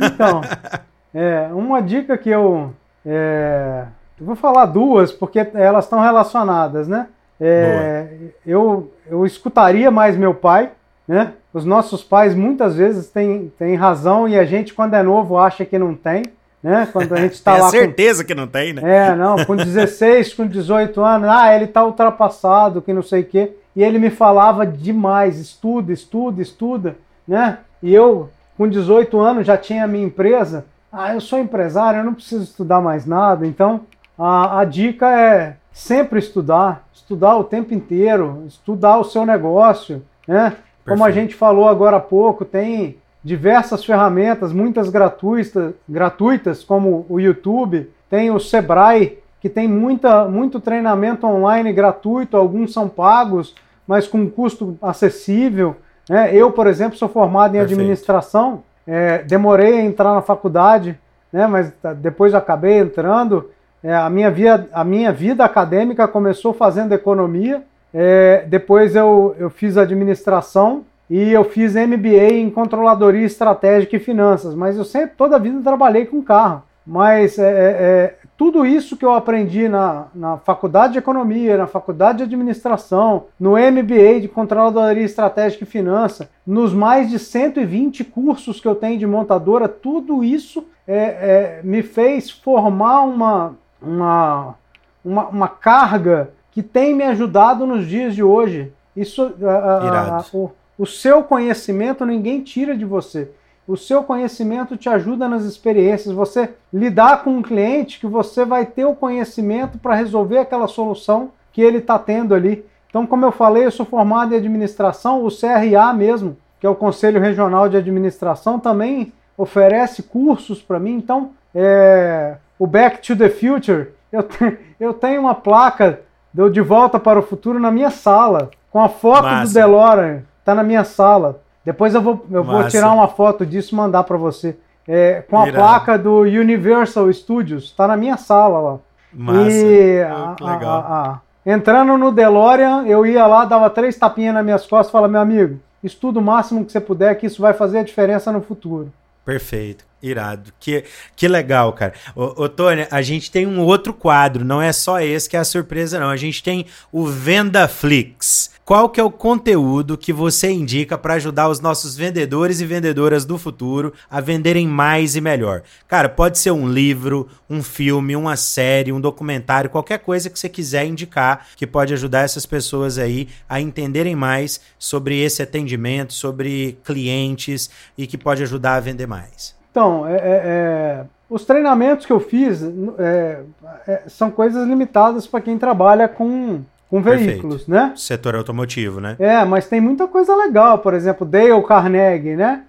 então, é, uma dica que eu. É, eu vou falar duas, porque elas estão relacionadas, né? É, eu, eu escutaria mais meu pai, né? Os nossos pais muitas vezes têm, têm razão e a gente, quando é novo, acha que não tem. Né? Quando a gente está lá. certeza com... que não tem, né? É, não, com 16, com 18 anos, ah, ele está ultrapassado, que não sei o quê. E ele me falava demais: estuda, estuda, estuda, né? E eu, com 18 anos, já tinha a minha empresa. Ah, eu sou empresário, eu não preciso estudar mais nada. Então, a, a dica é sempre estudar, estudar o tempo inteiro, estudar o seu negócio, né? Como a gente falou agora há pouco, tem diversas ferramentas, muitas gratuitas, gratuitas como o YouTube, tem o Sebrae, que tem muita, muito treinamento online gratuito, alguns são pagos, mas com custo acessível. Né? Eu, por exemplo, sou formado em Perfeito. administração, é, demorei a entrar na faculdade, né? mas depois acabei entrando. É, a, minha via, a minha vida acadêmica começou fazendo economia, é, depois eu, eu fiz administração e eu fiz MBA em controladoria estratégica e finanças, mas eu sempre, toda a vida, trabalhei com carro. Mas é, é, é, tudo isso que eu aprendi na, na faculdade de economia, na faculdade de administração, no MBA de controladoria estratégica e finanças, nos mais de 120 cursos que eu tenho de montadora, tudo isso é, é, me fez formar uma, uma, uma, uma carga que tem me ajudado nos dias de hoje. Isso, a, a, o, o seu conhecimento ninguém tira de você. O seu conhecimento te ajuda nas experiências. Você lidar com um cliente que você vai ter o conhecimento para resolver aquela solução que ele está tendo ali. Então, como eu falei, eu sou formado em administração, o CRA mesmo, que é o Conselho Regional de Administração, também oferece cursos para mim. Então, é, o Back to the Future, eu, te, eu tenho uma placa deu De Volta para o Futuro na minha sala, com a foto Massa. do DeLorean, tá na minha sala. Depois eu vou, eu vou tirar uma foto disso e mandar para você. É, com a Irado. placa do Universal Studios, tá na minha sala lá. Massa. E a, legal. A, a, entrando no DeLorean, eu ia lá, dava três tapinhas nas minhas costas e falava, meu amigo, estuda o máximo que você puder, que isso vai fazer a diferença no futuro. Perfeito. Irado. Que, que legal, cara. Ô, ô, Tony, a gente tem um outro quadro, não é só esse que é a surpresa, não. A gente tem o Venda Flix. Qual que é o conteúdo que você indica para ajudar os nossos vendedores e vendedoras do futuro a venderem mais e melhor? Cara, pode ser um livro, um filme, uma série, um documentário, qualquer coisa que você quiser indicar que pode ajudar essas pessoas aí a entenderem mais sobre esse atendimento, sobre clientes e que pode ajudar a vender mais. Então, é, é, é os treinamentos que eu fiz é, é, são coisas limitadas para quem trabalha com com veículos, Perfeito. né? Setor automotivo, né? É, mas tem muita coisa legal. Por exemplo, Dale Carnegie, né?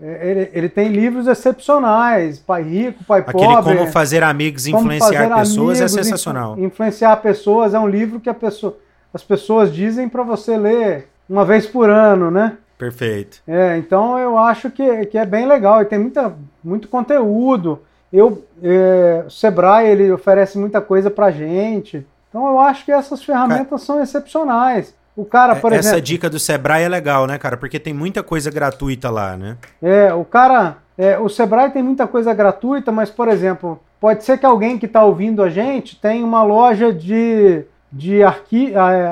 Ele, ele, tem livros excepcionais, Pai Rico, Pai Aquele Pobre. Como Fazer Amigos e Influenciar fazer Pessoas é amigos, é sensacional. Influenciar Pessoas é um livro que pessoa, as pessoas dizem para você ler uma vez por ano, né? Perfeito. É, então eu acho que, que é bem legal e tem muita, muito conteúdo. Eu, é, o Sebrae ele oferece muita coisa pra gente. Então eu acho que essas ferramentas são excepcionais. O cara, por Essa exemplo. Essa dica do Sebrae é legal, né, cara? Porque tem muita coisa gratuita lá, né? É, o cara. É, o Sebrae tem muita coisa gratuita, mas, por exemplo, pode ser que alguém que está ouvindo a gente tenha uma loja de, de é,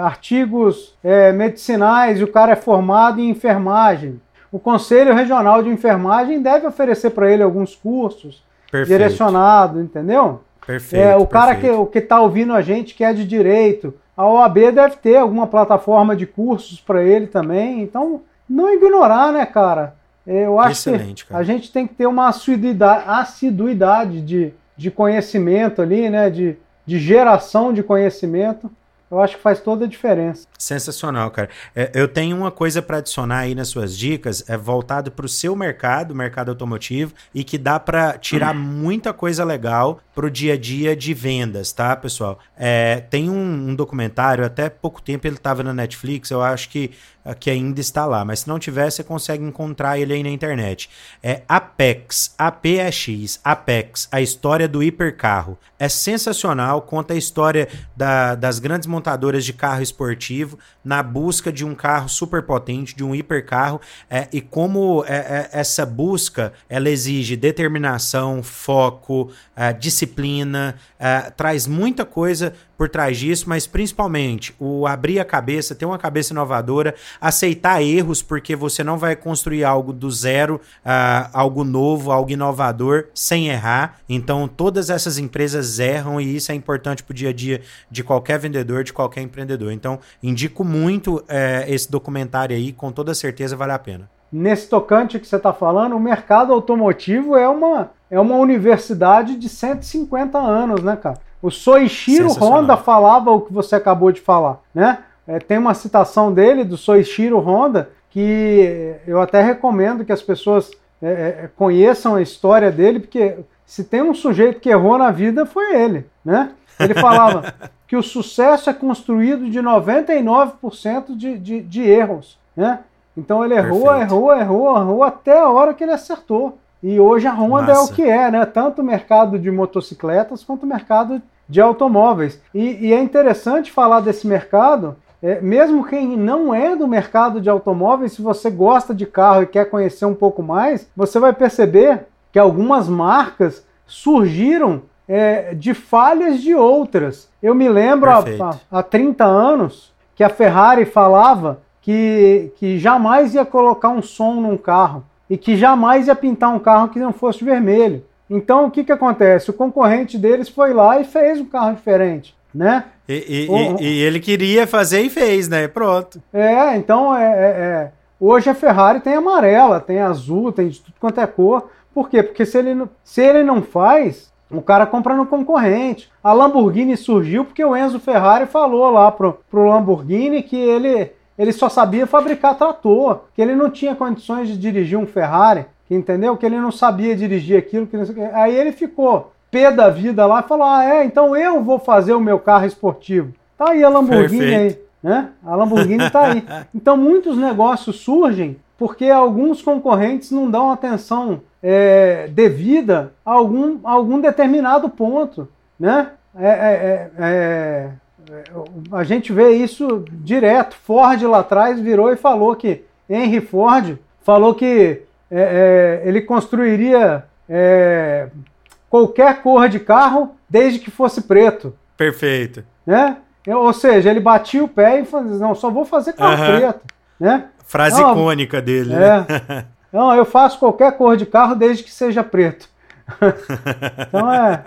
artigos é, medicinais e o cara é formado em enfermagem. O Conselho Regional de Enfermagem deve oferecer para ele alguns cursos direcionados, entendeu? Perfeito. É, o cara perfeito. que está ouvindo a gente que é de direito, a OAB deve ter alguma plataforma de cursos para ele também. Então, não ignorar, né, cara? É, eu acho Excelente, que cara. a gente tem que ter uma assiduidade, assiduidade de, de conhecimento ali, né? De, de geração de conhecimento eu acho que faz toda a diferença. Sensacional, cara. É, eu tenho uma coisa para adicionar aí nas suas dicas, é voltado para o seu mercado, mercado automotivo, e que dá para tirar muita coisa legal para o dia a dia de vendas, tá, pessoal? É, tem um, um, documentário, até pouco tempo ele estava na Netflix, eu acho que que ainda está lá, mas se não tiver, você consegue encontrar ele aí na internet. É Apex, APX, Apex, a história do hipercarro. É sensacional, conta a história da, das grandes montadoras de carro esportivo na busca de um carro super potente, de um hipercarro, é, e como é, é, essa busca ela exige determinação, foco, é, disciplina, é, traz muita coisa por trás disso, mas principalmente o abrir a cabeça, ter uma cabeça inovadora, aceitar erros, porque você não vai construir algo do zero, uh, algo novo, algo inovador, sem errar. Então, todas essas empresas erram e isso é importante para o dia a dia de qualquer vendedor, de qualquer empreendedor. Então, indico muito uh, esse documentário aí, com toda certeza vale a pena. Nesse tocante que você está falando, o mercado automotivo é uma, é uma universidade de 150 anos, né, cara? O Soichiro Honda falava o que você acabou de falar, né? É, tem uma citação dele, do Soichiro Honda, que eu até recomendo que as pessoas é, é, conheçam a história dele, porque se tem um sujeito que errou na vida, foi ele, né? Ele falava que o sucesso é construído de 99% de, de, de erros, né? Então ele errou, Perfeito. errou, errou, errou até a hora que ele acertou. E hoje a Honda Massa. é o que é, né? Tanto o mercado de motocicletas quanto o mercado de automóveis. E, e é interessante falar desse mercado, é, mesmo quem não é do mercado de automóveis, se você gosta de carro e quer conhecer um pouco mais, você vai perceber que algumas marcas surgiram é, de falhas de outras. Eu me lembro há, há 30 anos que a Ferrari falava que, que jamais ia colocar um som num carro e que jamais ia pintar um carro que não fosse vermelho. Então o que, que acontece? O concorrente deles foi lá e fez um carro diferente, né? E, e, o, e ele queria fazer e fez, né? Pronto. É, então é, é, é, hoje a Ferrari tem amarela, tem azul, tem de tudo quanto é cor. Por quê? Porque se ele, se ele não faz, o cara compra no concorrente. A Lamborghini surgiu porque o Enzo Ferrari falou lá pro, pro Lamborghini que ele, ele só sabia fabricar trator, que ele não tinha condições de dirigir um Ferrari que entendeu que ele não sabia dirigir aquilo, que aí ele ficou pé da vida lá e falou: "Ah, é, então eu vou fazer o meu carro esportivo". Tá aí a Lamborghini Perfeito. aí, né? A Lamborghini tá aí. Então muitos negócios surgem porque alguns concorrentes não dão atenção é, devida a algum, a algum determinado ponto, né? É, é, é, é a gente vê isso direto. Ford lá atrás virou e falou que Henry Ford falou que é, é, ele construiria é, qualquer cor de carro desde que fosse preto. Perfeito. Né? Ou seja, ele batia o pé e falava, não, só vou fazer carro uhum. preto. Né? Frase não, icônica dele. É. Né? Não, eu faço qualquer cor de carro desde que seja preto. então é.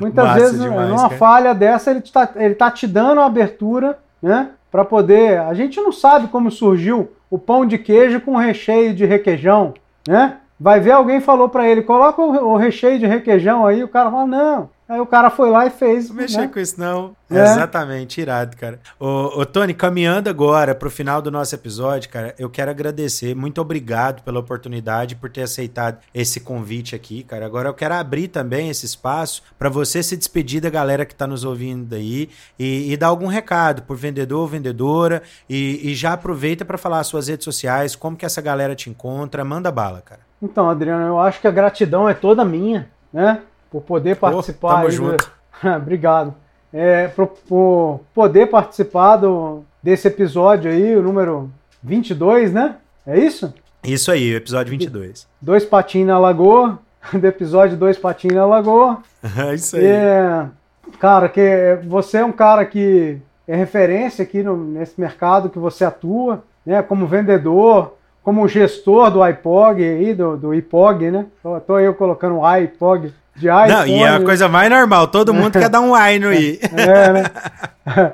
Muitas Massa vezes, demais, numa cara. falha dessa, ele está ele tá te dando a abertura, né? Para poder. A gente não sabe como surgiu o pão de queijo com recheio de requeijão, né? Vai ver alguém falou para ele, coloca o, recheio de requeijão aí, o cara fala, não, Aí o cara foi lá e fez. Não mexer né? com isso, não. É. Exatamente, irado, cara. Ô, ô, Tony, caminhando agora pro final do nosso episódio, cara, eu quero agradecer. Muito obrigado pela oportunidade, por ter aceitado esse convite aqui, cara. Agora eu quero abrir também esse espaço para você se despedir da galera que tá nos ouvindo aí e, e dar algum recado por vendedor ou vendedora. E, e já aproveita para falar as suas redes sociais, como que essa galera te encontra. Manda bala, cara. Então, Adriano, eu acho que a gratidão é toda minha, né? Por poder participar. Oh, tamo junto. Obrigado. É, por, por, poder participar do, desse episódio aí, o número 22, né? É isso? Isso aí, o episódio 22. Dois patinhos na lagoa, do episódio Dois Patinhos na Lagoa. É isso aí. É, cara, que você é um cara que é referência aqui no, nesse mercado que você atua, né? Como vendedor, como gestor do iPog aí, do, do IPOG, né? Tô eu colocando o iPog de. Não, e é a coisa mais normal, todo mundo quer dar um i no i. É, né?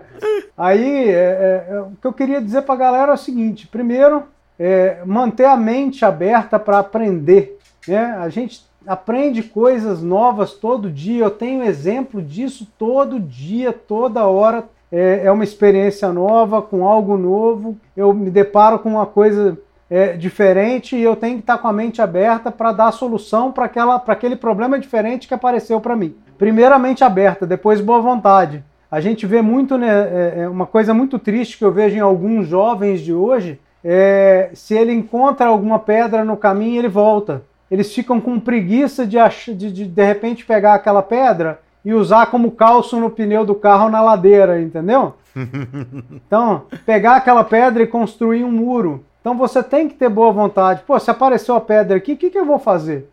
Aí, é, é, o que eu queria dizer para a galera é o seguinte: primeiro, é, manter a mente aberta para aprender. Né? A gente aprende coisas novas todo dia, eu tenho exemplo disso todo dia, toda hora. É, é uma experiência nova, com algo novo. Eu me deparo com uma coisa é, diferente e eu tenho que estar com a mente aberta para dar solução para aquele problema diferente que apareceu para mim. Primeiramente aberta, depois boa vontade. A gente vê muito, né, é, é, uma coisa muito triste que eu vejo em alguns jovens de hoje, é, se ele encontra alguma pedra no caminho, ele volta. Eles ficam com preguiça de, de, de, de repente pegar aquela pedra e usar como calço no pneu do carro na ladeira, entendeu? Então, pegar aquela pedra e construir um muro. Então você tem que ter boa vontade. Pô, se apareceu a pedra aqui, o que, que eu vou fazer?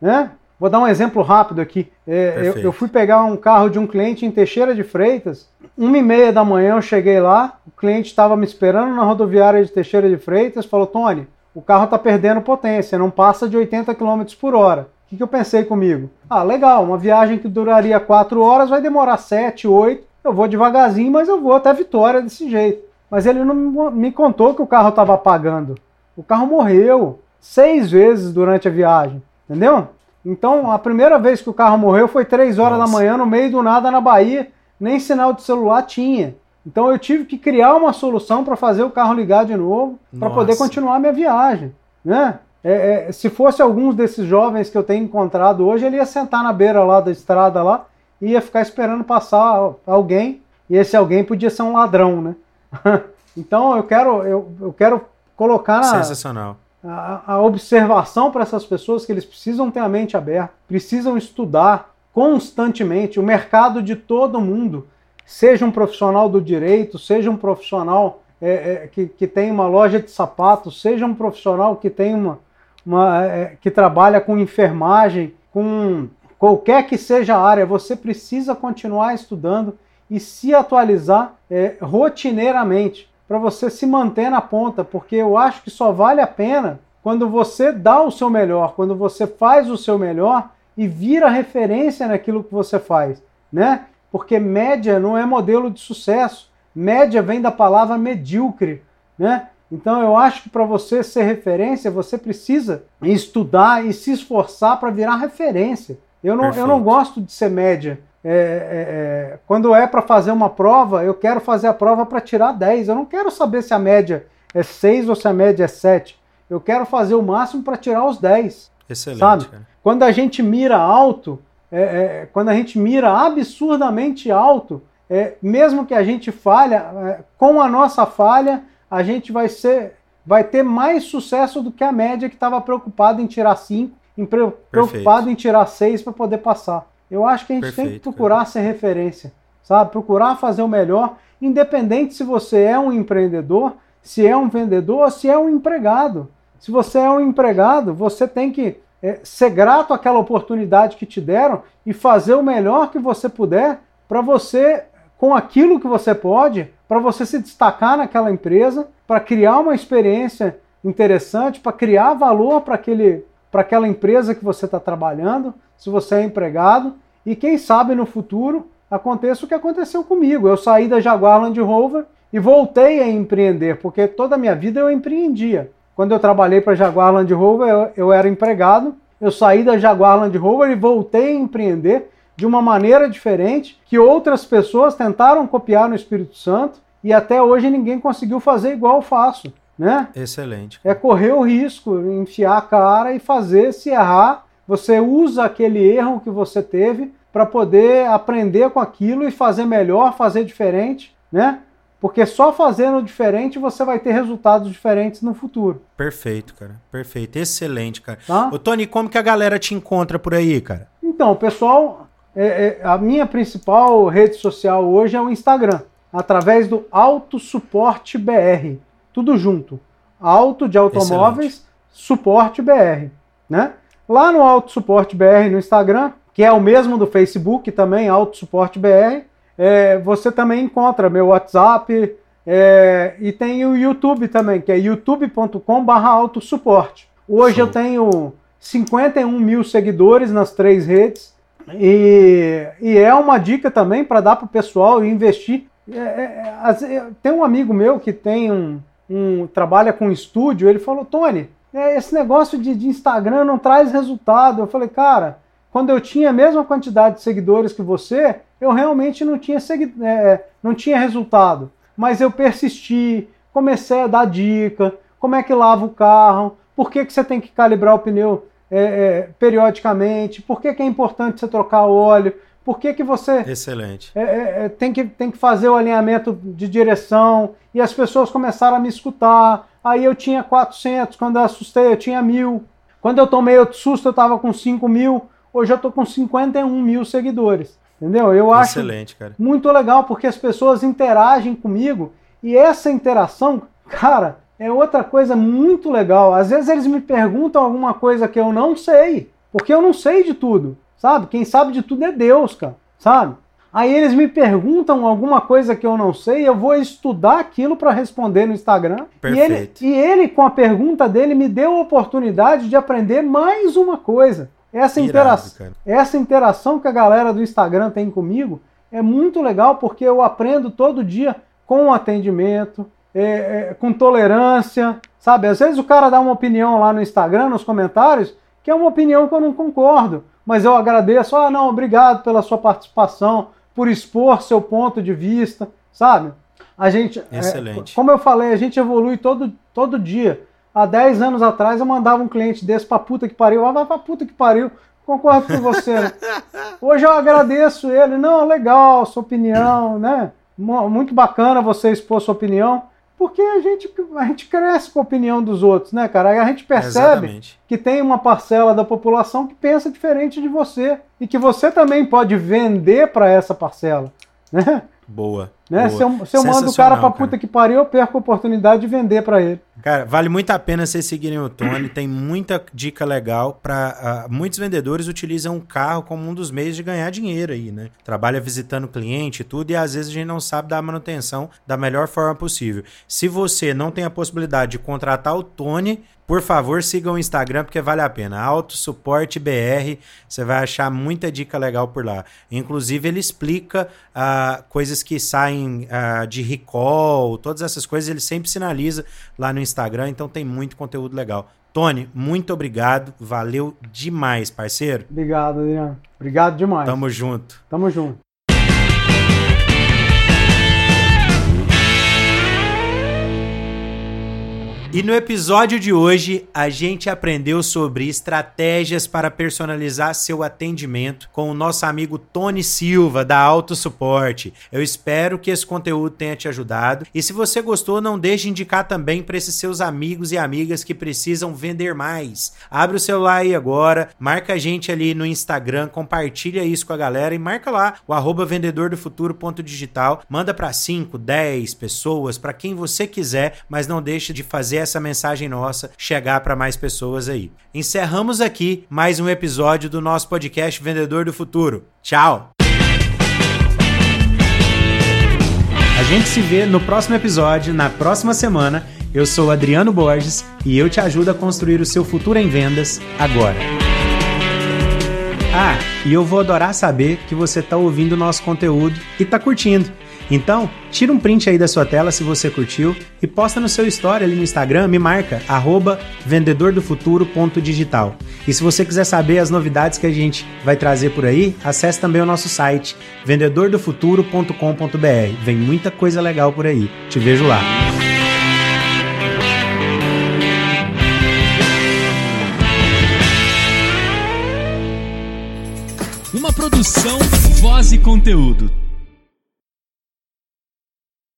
Né? Vou dar um exemplo rápido aqui. É, eu, eu, fui pegar um carro de um cliente em Teixeira de Freitas. Uma e meia da manhã eu cheguei lá, o cliente estava me esperando na rodoviária de Teixeira de Freitas, falou, Tony, o carro está perdendo potência, não passa de 80 km por hora. O que, que eu pensei comigo? Ah, legal, uma viagem que duraria 4 horas vai demorar 7, 8. Eu vou devagarzinho, mas eu vou até Vitória desse jeito. Mas ele não me contou que o carro estava apagando. O carro morreu seis vezes durante a viagem, entendeu? Então, a primeira vez que o carro morreu foi três horas Nossa. da manhã, no meio do nada, na Bahia, nem sinal de celular tinha. Então, eu tive que criar uma solução para fazer o carro ligar de novo, para poder continuar a minha viagem, né? É, é, se fosse alguns desses jovens que eu tenho encontrado hoje, ele ia sentar na beira lá da estrada lá e ia ficar esperando passar alguém, e esse alguém podia ser um ladrão, né? então eu quero, eu, eu quero colocar Sensacional. A, a observação para essas pessoas que eles precisam ter a mente aberta, precisam estudar constantemente o mercado de todo mundo, seja um profissional do direito, seja um profissional é, é, que, que tem uma loja de sapatos, seja um profissional que tem uma, uma é, que trabalha com enfermagem, com qualquer que seja a área, você precisa continuar estudando e se atualizar é, rotineiramente para você se manter na ponta, porque eu acho que só vale a pena quando você dá o seu melhor, quando você faz o seu melhor e vira referência naquilo que você faz, né? Porque média não é modelo de sucesso. Média vem da palavra medíocre, né? Então eu acho que para você ser referência, você precisa estudar e se esforçar para virar referência. Eu não, eu não gosto de ser média. É, é, é, quando é para fazer uma prova, eu quero fazer a prova para tirar 10. Eu não quero saber se a média é 6 ou se a média é 7. Eu quero fazer o máximo para tirar os 10. Excelente. Sabe? Quando a gente mira alto, é, é, quando a gente mira absurdamente alto, é, mesmo que a gente falha, com a nossa falha, a gente vai ser, vai ter mais sucesso do que a média que estava preocupado em tirar 5, preocupado em tirar 6 para poder passar. Eu acho que a gente perfeito, tem que procurar perfeito. ser referência, sabe? Procurar fazer o melhor, independente se você é um empreendedor, se é um vendedor, se é um empregado, Se você é um empregado, você tem que é, ser grato àquela oportunidade que te deram e fazer o melhor que você puder para você, com aquilo que você pode, para você se destacar naquela empresa, para criar uma experiência interessante, para criar valor para aquela empresa que você está trabalhando, se você é empregado, e quem sabe no futuro aconteça o que aconteceu comigo. Eu saí da Jaguar Land Rover e voltei a empreender, porque toda a minha vida eu empreendia. Quando eu trabalhei para a Jaguar Land Rover, eu, eu era empregado, eu saí da Jaguar Land Rover e voltei a empreender de uma maneira diferente que outras pessoas tentaram copiar no Espírito Santo e até hoje ninguém conseguiu fazer igual eu faço, né? Excelente. É correr o risco, enfiar a cara e fazer, se errar, você usa aquele erro que você teve para poder aprender com aquilo e fazer melhor, fazer diferente, né? Porque só fazendo diferente você vai ter resultados diferentes no futuro. Perfeito, cara. Perfeito. Excelente, cara. Tá? Ô, Tony, como que a galera te encontra por aí, cara? Então, pessoal, é, é, a minha principal rede social hoje é o Instagram, através do Auto Suporte BR. Tudo junto. Auto de automóveis, Excelente. Suporte BR, né? Lá no Auto Suporte BR no Instagram, que é o mesmo do Facebook também, Auto Suporte BR, é, você também encontra meu WhatsApp é, e tem o YouTube também, que é youtube.com.br autossuporte. Hoje Sim. eu tenho 51 mil seguidores nas três redes e, e é uma dica também para dar para o pessoal investir. É, é, é, tem um amigo meu que tem um, um trabalha com estúdio, ele falou, Tony, é, esse negócio de, de, Instagram não traz resultado. Eu falei, cara, quando eu tinha a mesma quantidade de seguidores que você, eu realmente não tinha, segui é, não tinha resultado. Mas eu persisti, comecei a dar dica, como é que lava o carro, por que, que você tem que calibrar o pneu é, é, periodicamente, por que, que é importante você trocar o óleo, por que, que você Excelente. É, é, é, tem, que, tem que fazer o alinhamento de direção? E as pessoas começaram a me escutar. Aí eu tinha 400, quando eu assustei eu tinha mil. Quando eu tomei outro susto eu estava com 5 mil. Hoje eu estou com 51 mil seguidores. Entendeu? Eu acho Excelente, cara. muito legal porque as pessoas interagem comigo e essa interação, cara, é outra coisa muito legal. Às vezes eles me perguntam alguma coisa que eu não sei, porque eu não sei de tudo sabe? Quem sabe de tudo é Deus, cara, sabe? Aí eles me perguntam alguma coisa que eu não sei, eu vou estudar aquilo para responder no Instagram. Perfeito. E ele, e ele, com a pergunta dele, me deu a oportunidade de aprender mais uma coisa. Essa, intera essa interação que a galera do Instagram tem comigo é muito legal porque eu aprendo todo dia com atendimento, é, é, com tolerância, sabe? Às vezes o cara dá uma opinião lá no Instagram, nos comentários, que é uma opinião que eu não concordo mas eu agradeço. Ah, não, obrigado pela sua participação, por expor seu ponto de vista, sabe? A gente, é, Excelente. É, como eu falei, a gente evolui todo, todo dia. Há 10 anos atrás eu mandava um cliente desse pra puta que pariu, ah, vai pra puta que pariu. Concordo com você. Né? Hoje eu agradeço ele. Não, legal, sua opinião, né? Muito bacana você expor sua opinião. Porque a gente, a gente cresce com a opinião dos outros, né, cara? Aí a gente percebe Exatamente. que tem uma parcela da população que pensa diferente de você e que você também pode vender para essa parcela, né? Boa. Né? Se eu, se eu mando o cara pra puta cara. que pariu, eu perco a oportunidade de vender para ele. Cara, vale muito a pena vocês seguirem o Tony. Tem muita dica legal para uh, muitos vendedores utilizam o carro como um dos meios de ganhar dinheiro aí, né? Trabalha visitando cliente e tudo e às vezes a gente não sabe dar manutenção da melhor forma possível. Se você não tem a possibilidade de contratar o Tony, por favor, siga o Instagram porque vale a pena. Auto Suporte BR, você vai achar muita dica legal por lá. Inclusive, ele explica uh, coisas que saem uh, de recall, todas essas coisas, ele sempre sinaliza lá no Instagram, então tem muito conteúdo legal. Tony, muito obrigado, valeu demais, parceiro. Obrigado, Adriano. Obrigado demais. Tamo junto. Tamo junto. E no episódio de hoje, a gente aprendeu sobre estratégias para personalizar seu atendimento com o nosso amigo Tony Silva, da Auto Suporte. Eu espero que esse conteúdo tenha te ajudado. E se você gostou, não deixe de indicar também para esses seus amigos e amigas que precisam vender mais. Abre o celular aí agora, marca a gente ali no Instagram, compartilha isso com a galera e marca lá o arroba vendedor do. Manda para 5, 10 pessoas, para quem você quiser, mas não deixe de fazer essa mensagem nossa chegar para mais pessoas aí. Encerramos aqui mais um episódio do nosso podcast Vendedor do Futuro. Tchau! A gente se vê no próximo episódio, na próxima semana. Eu sou Adriano Borges e eu te ajudo a construir o seu futuro em vendas agora. Ah, e eu vou adorar saber que você está ouvindo o nosso conteúdo e está curtindo. Então, tira um print aí da sua tela se você curtiu e posta no seu story ali no Instagram, me marca, vendedordofuturo.digital. E se você quiser saber as novidades que a gente vai trazer por aí, acesse também o nosso site, vendedordofuturo.com.br. Vem muita coisa legal por aí. Te vejo lá. Uma produção, voz e conteúdo.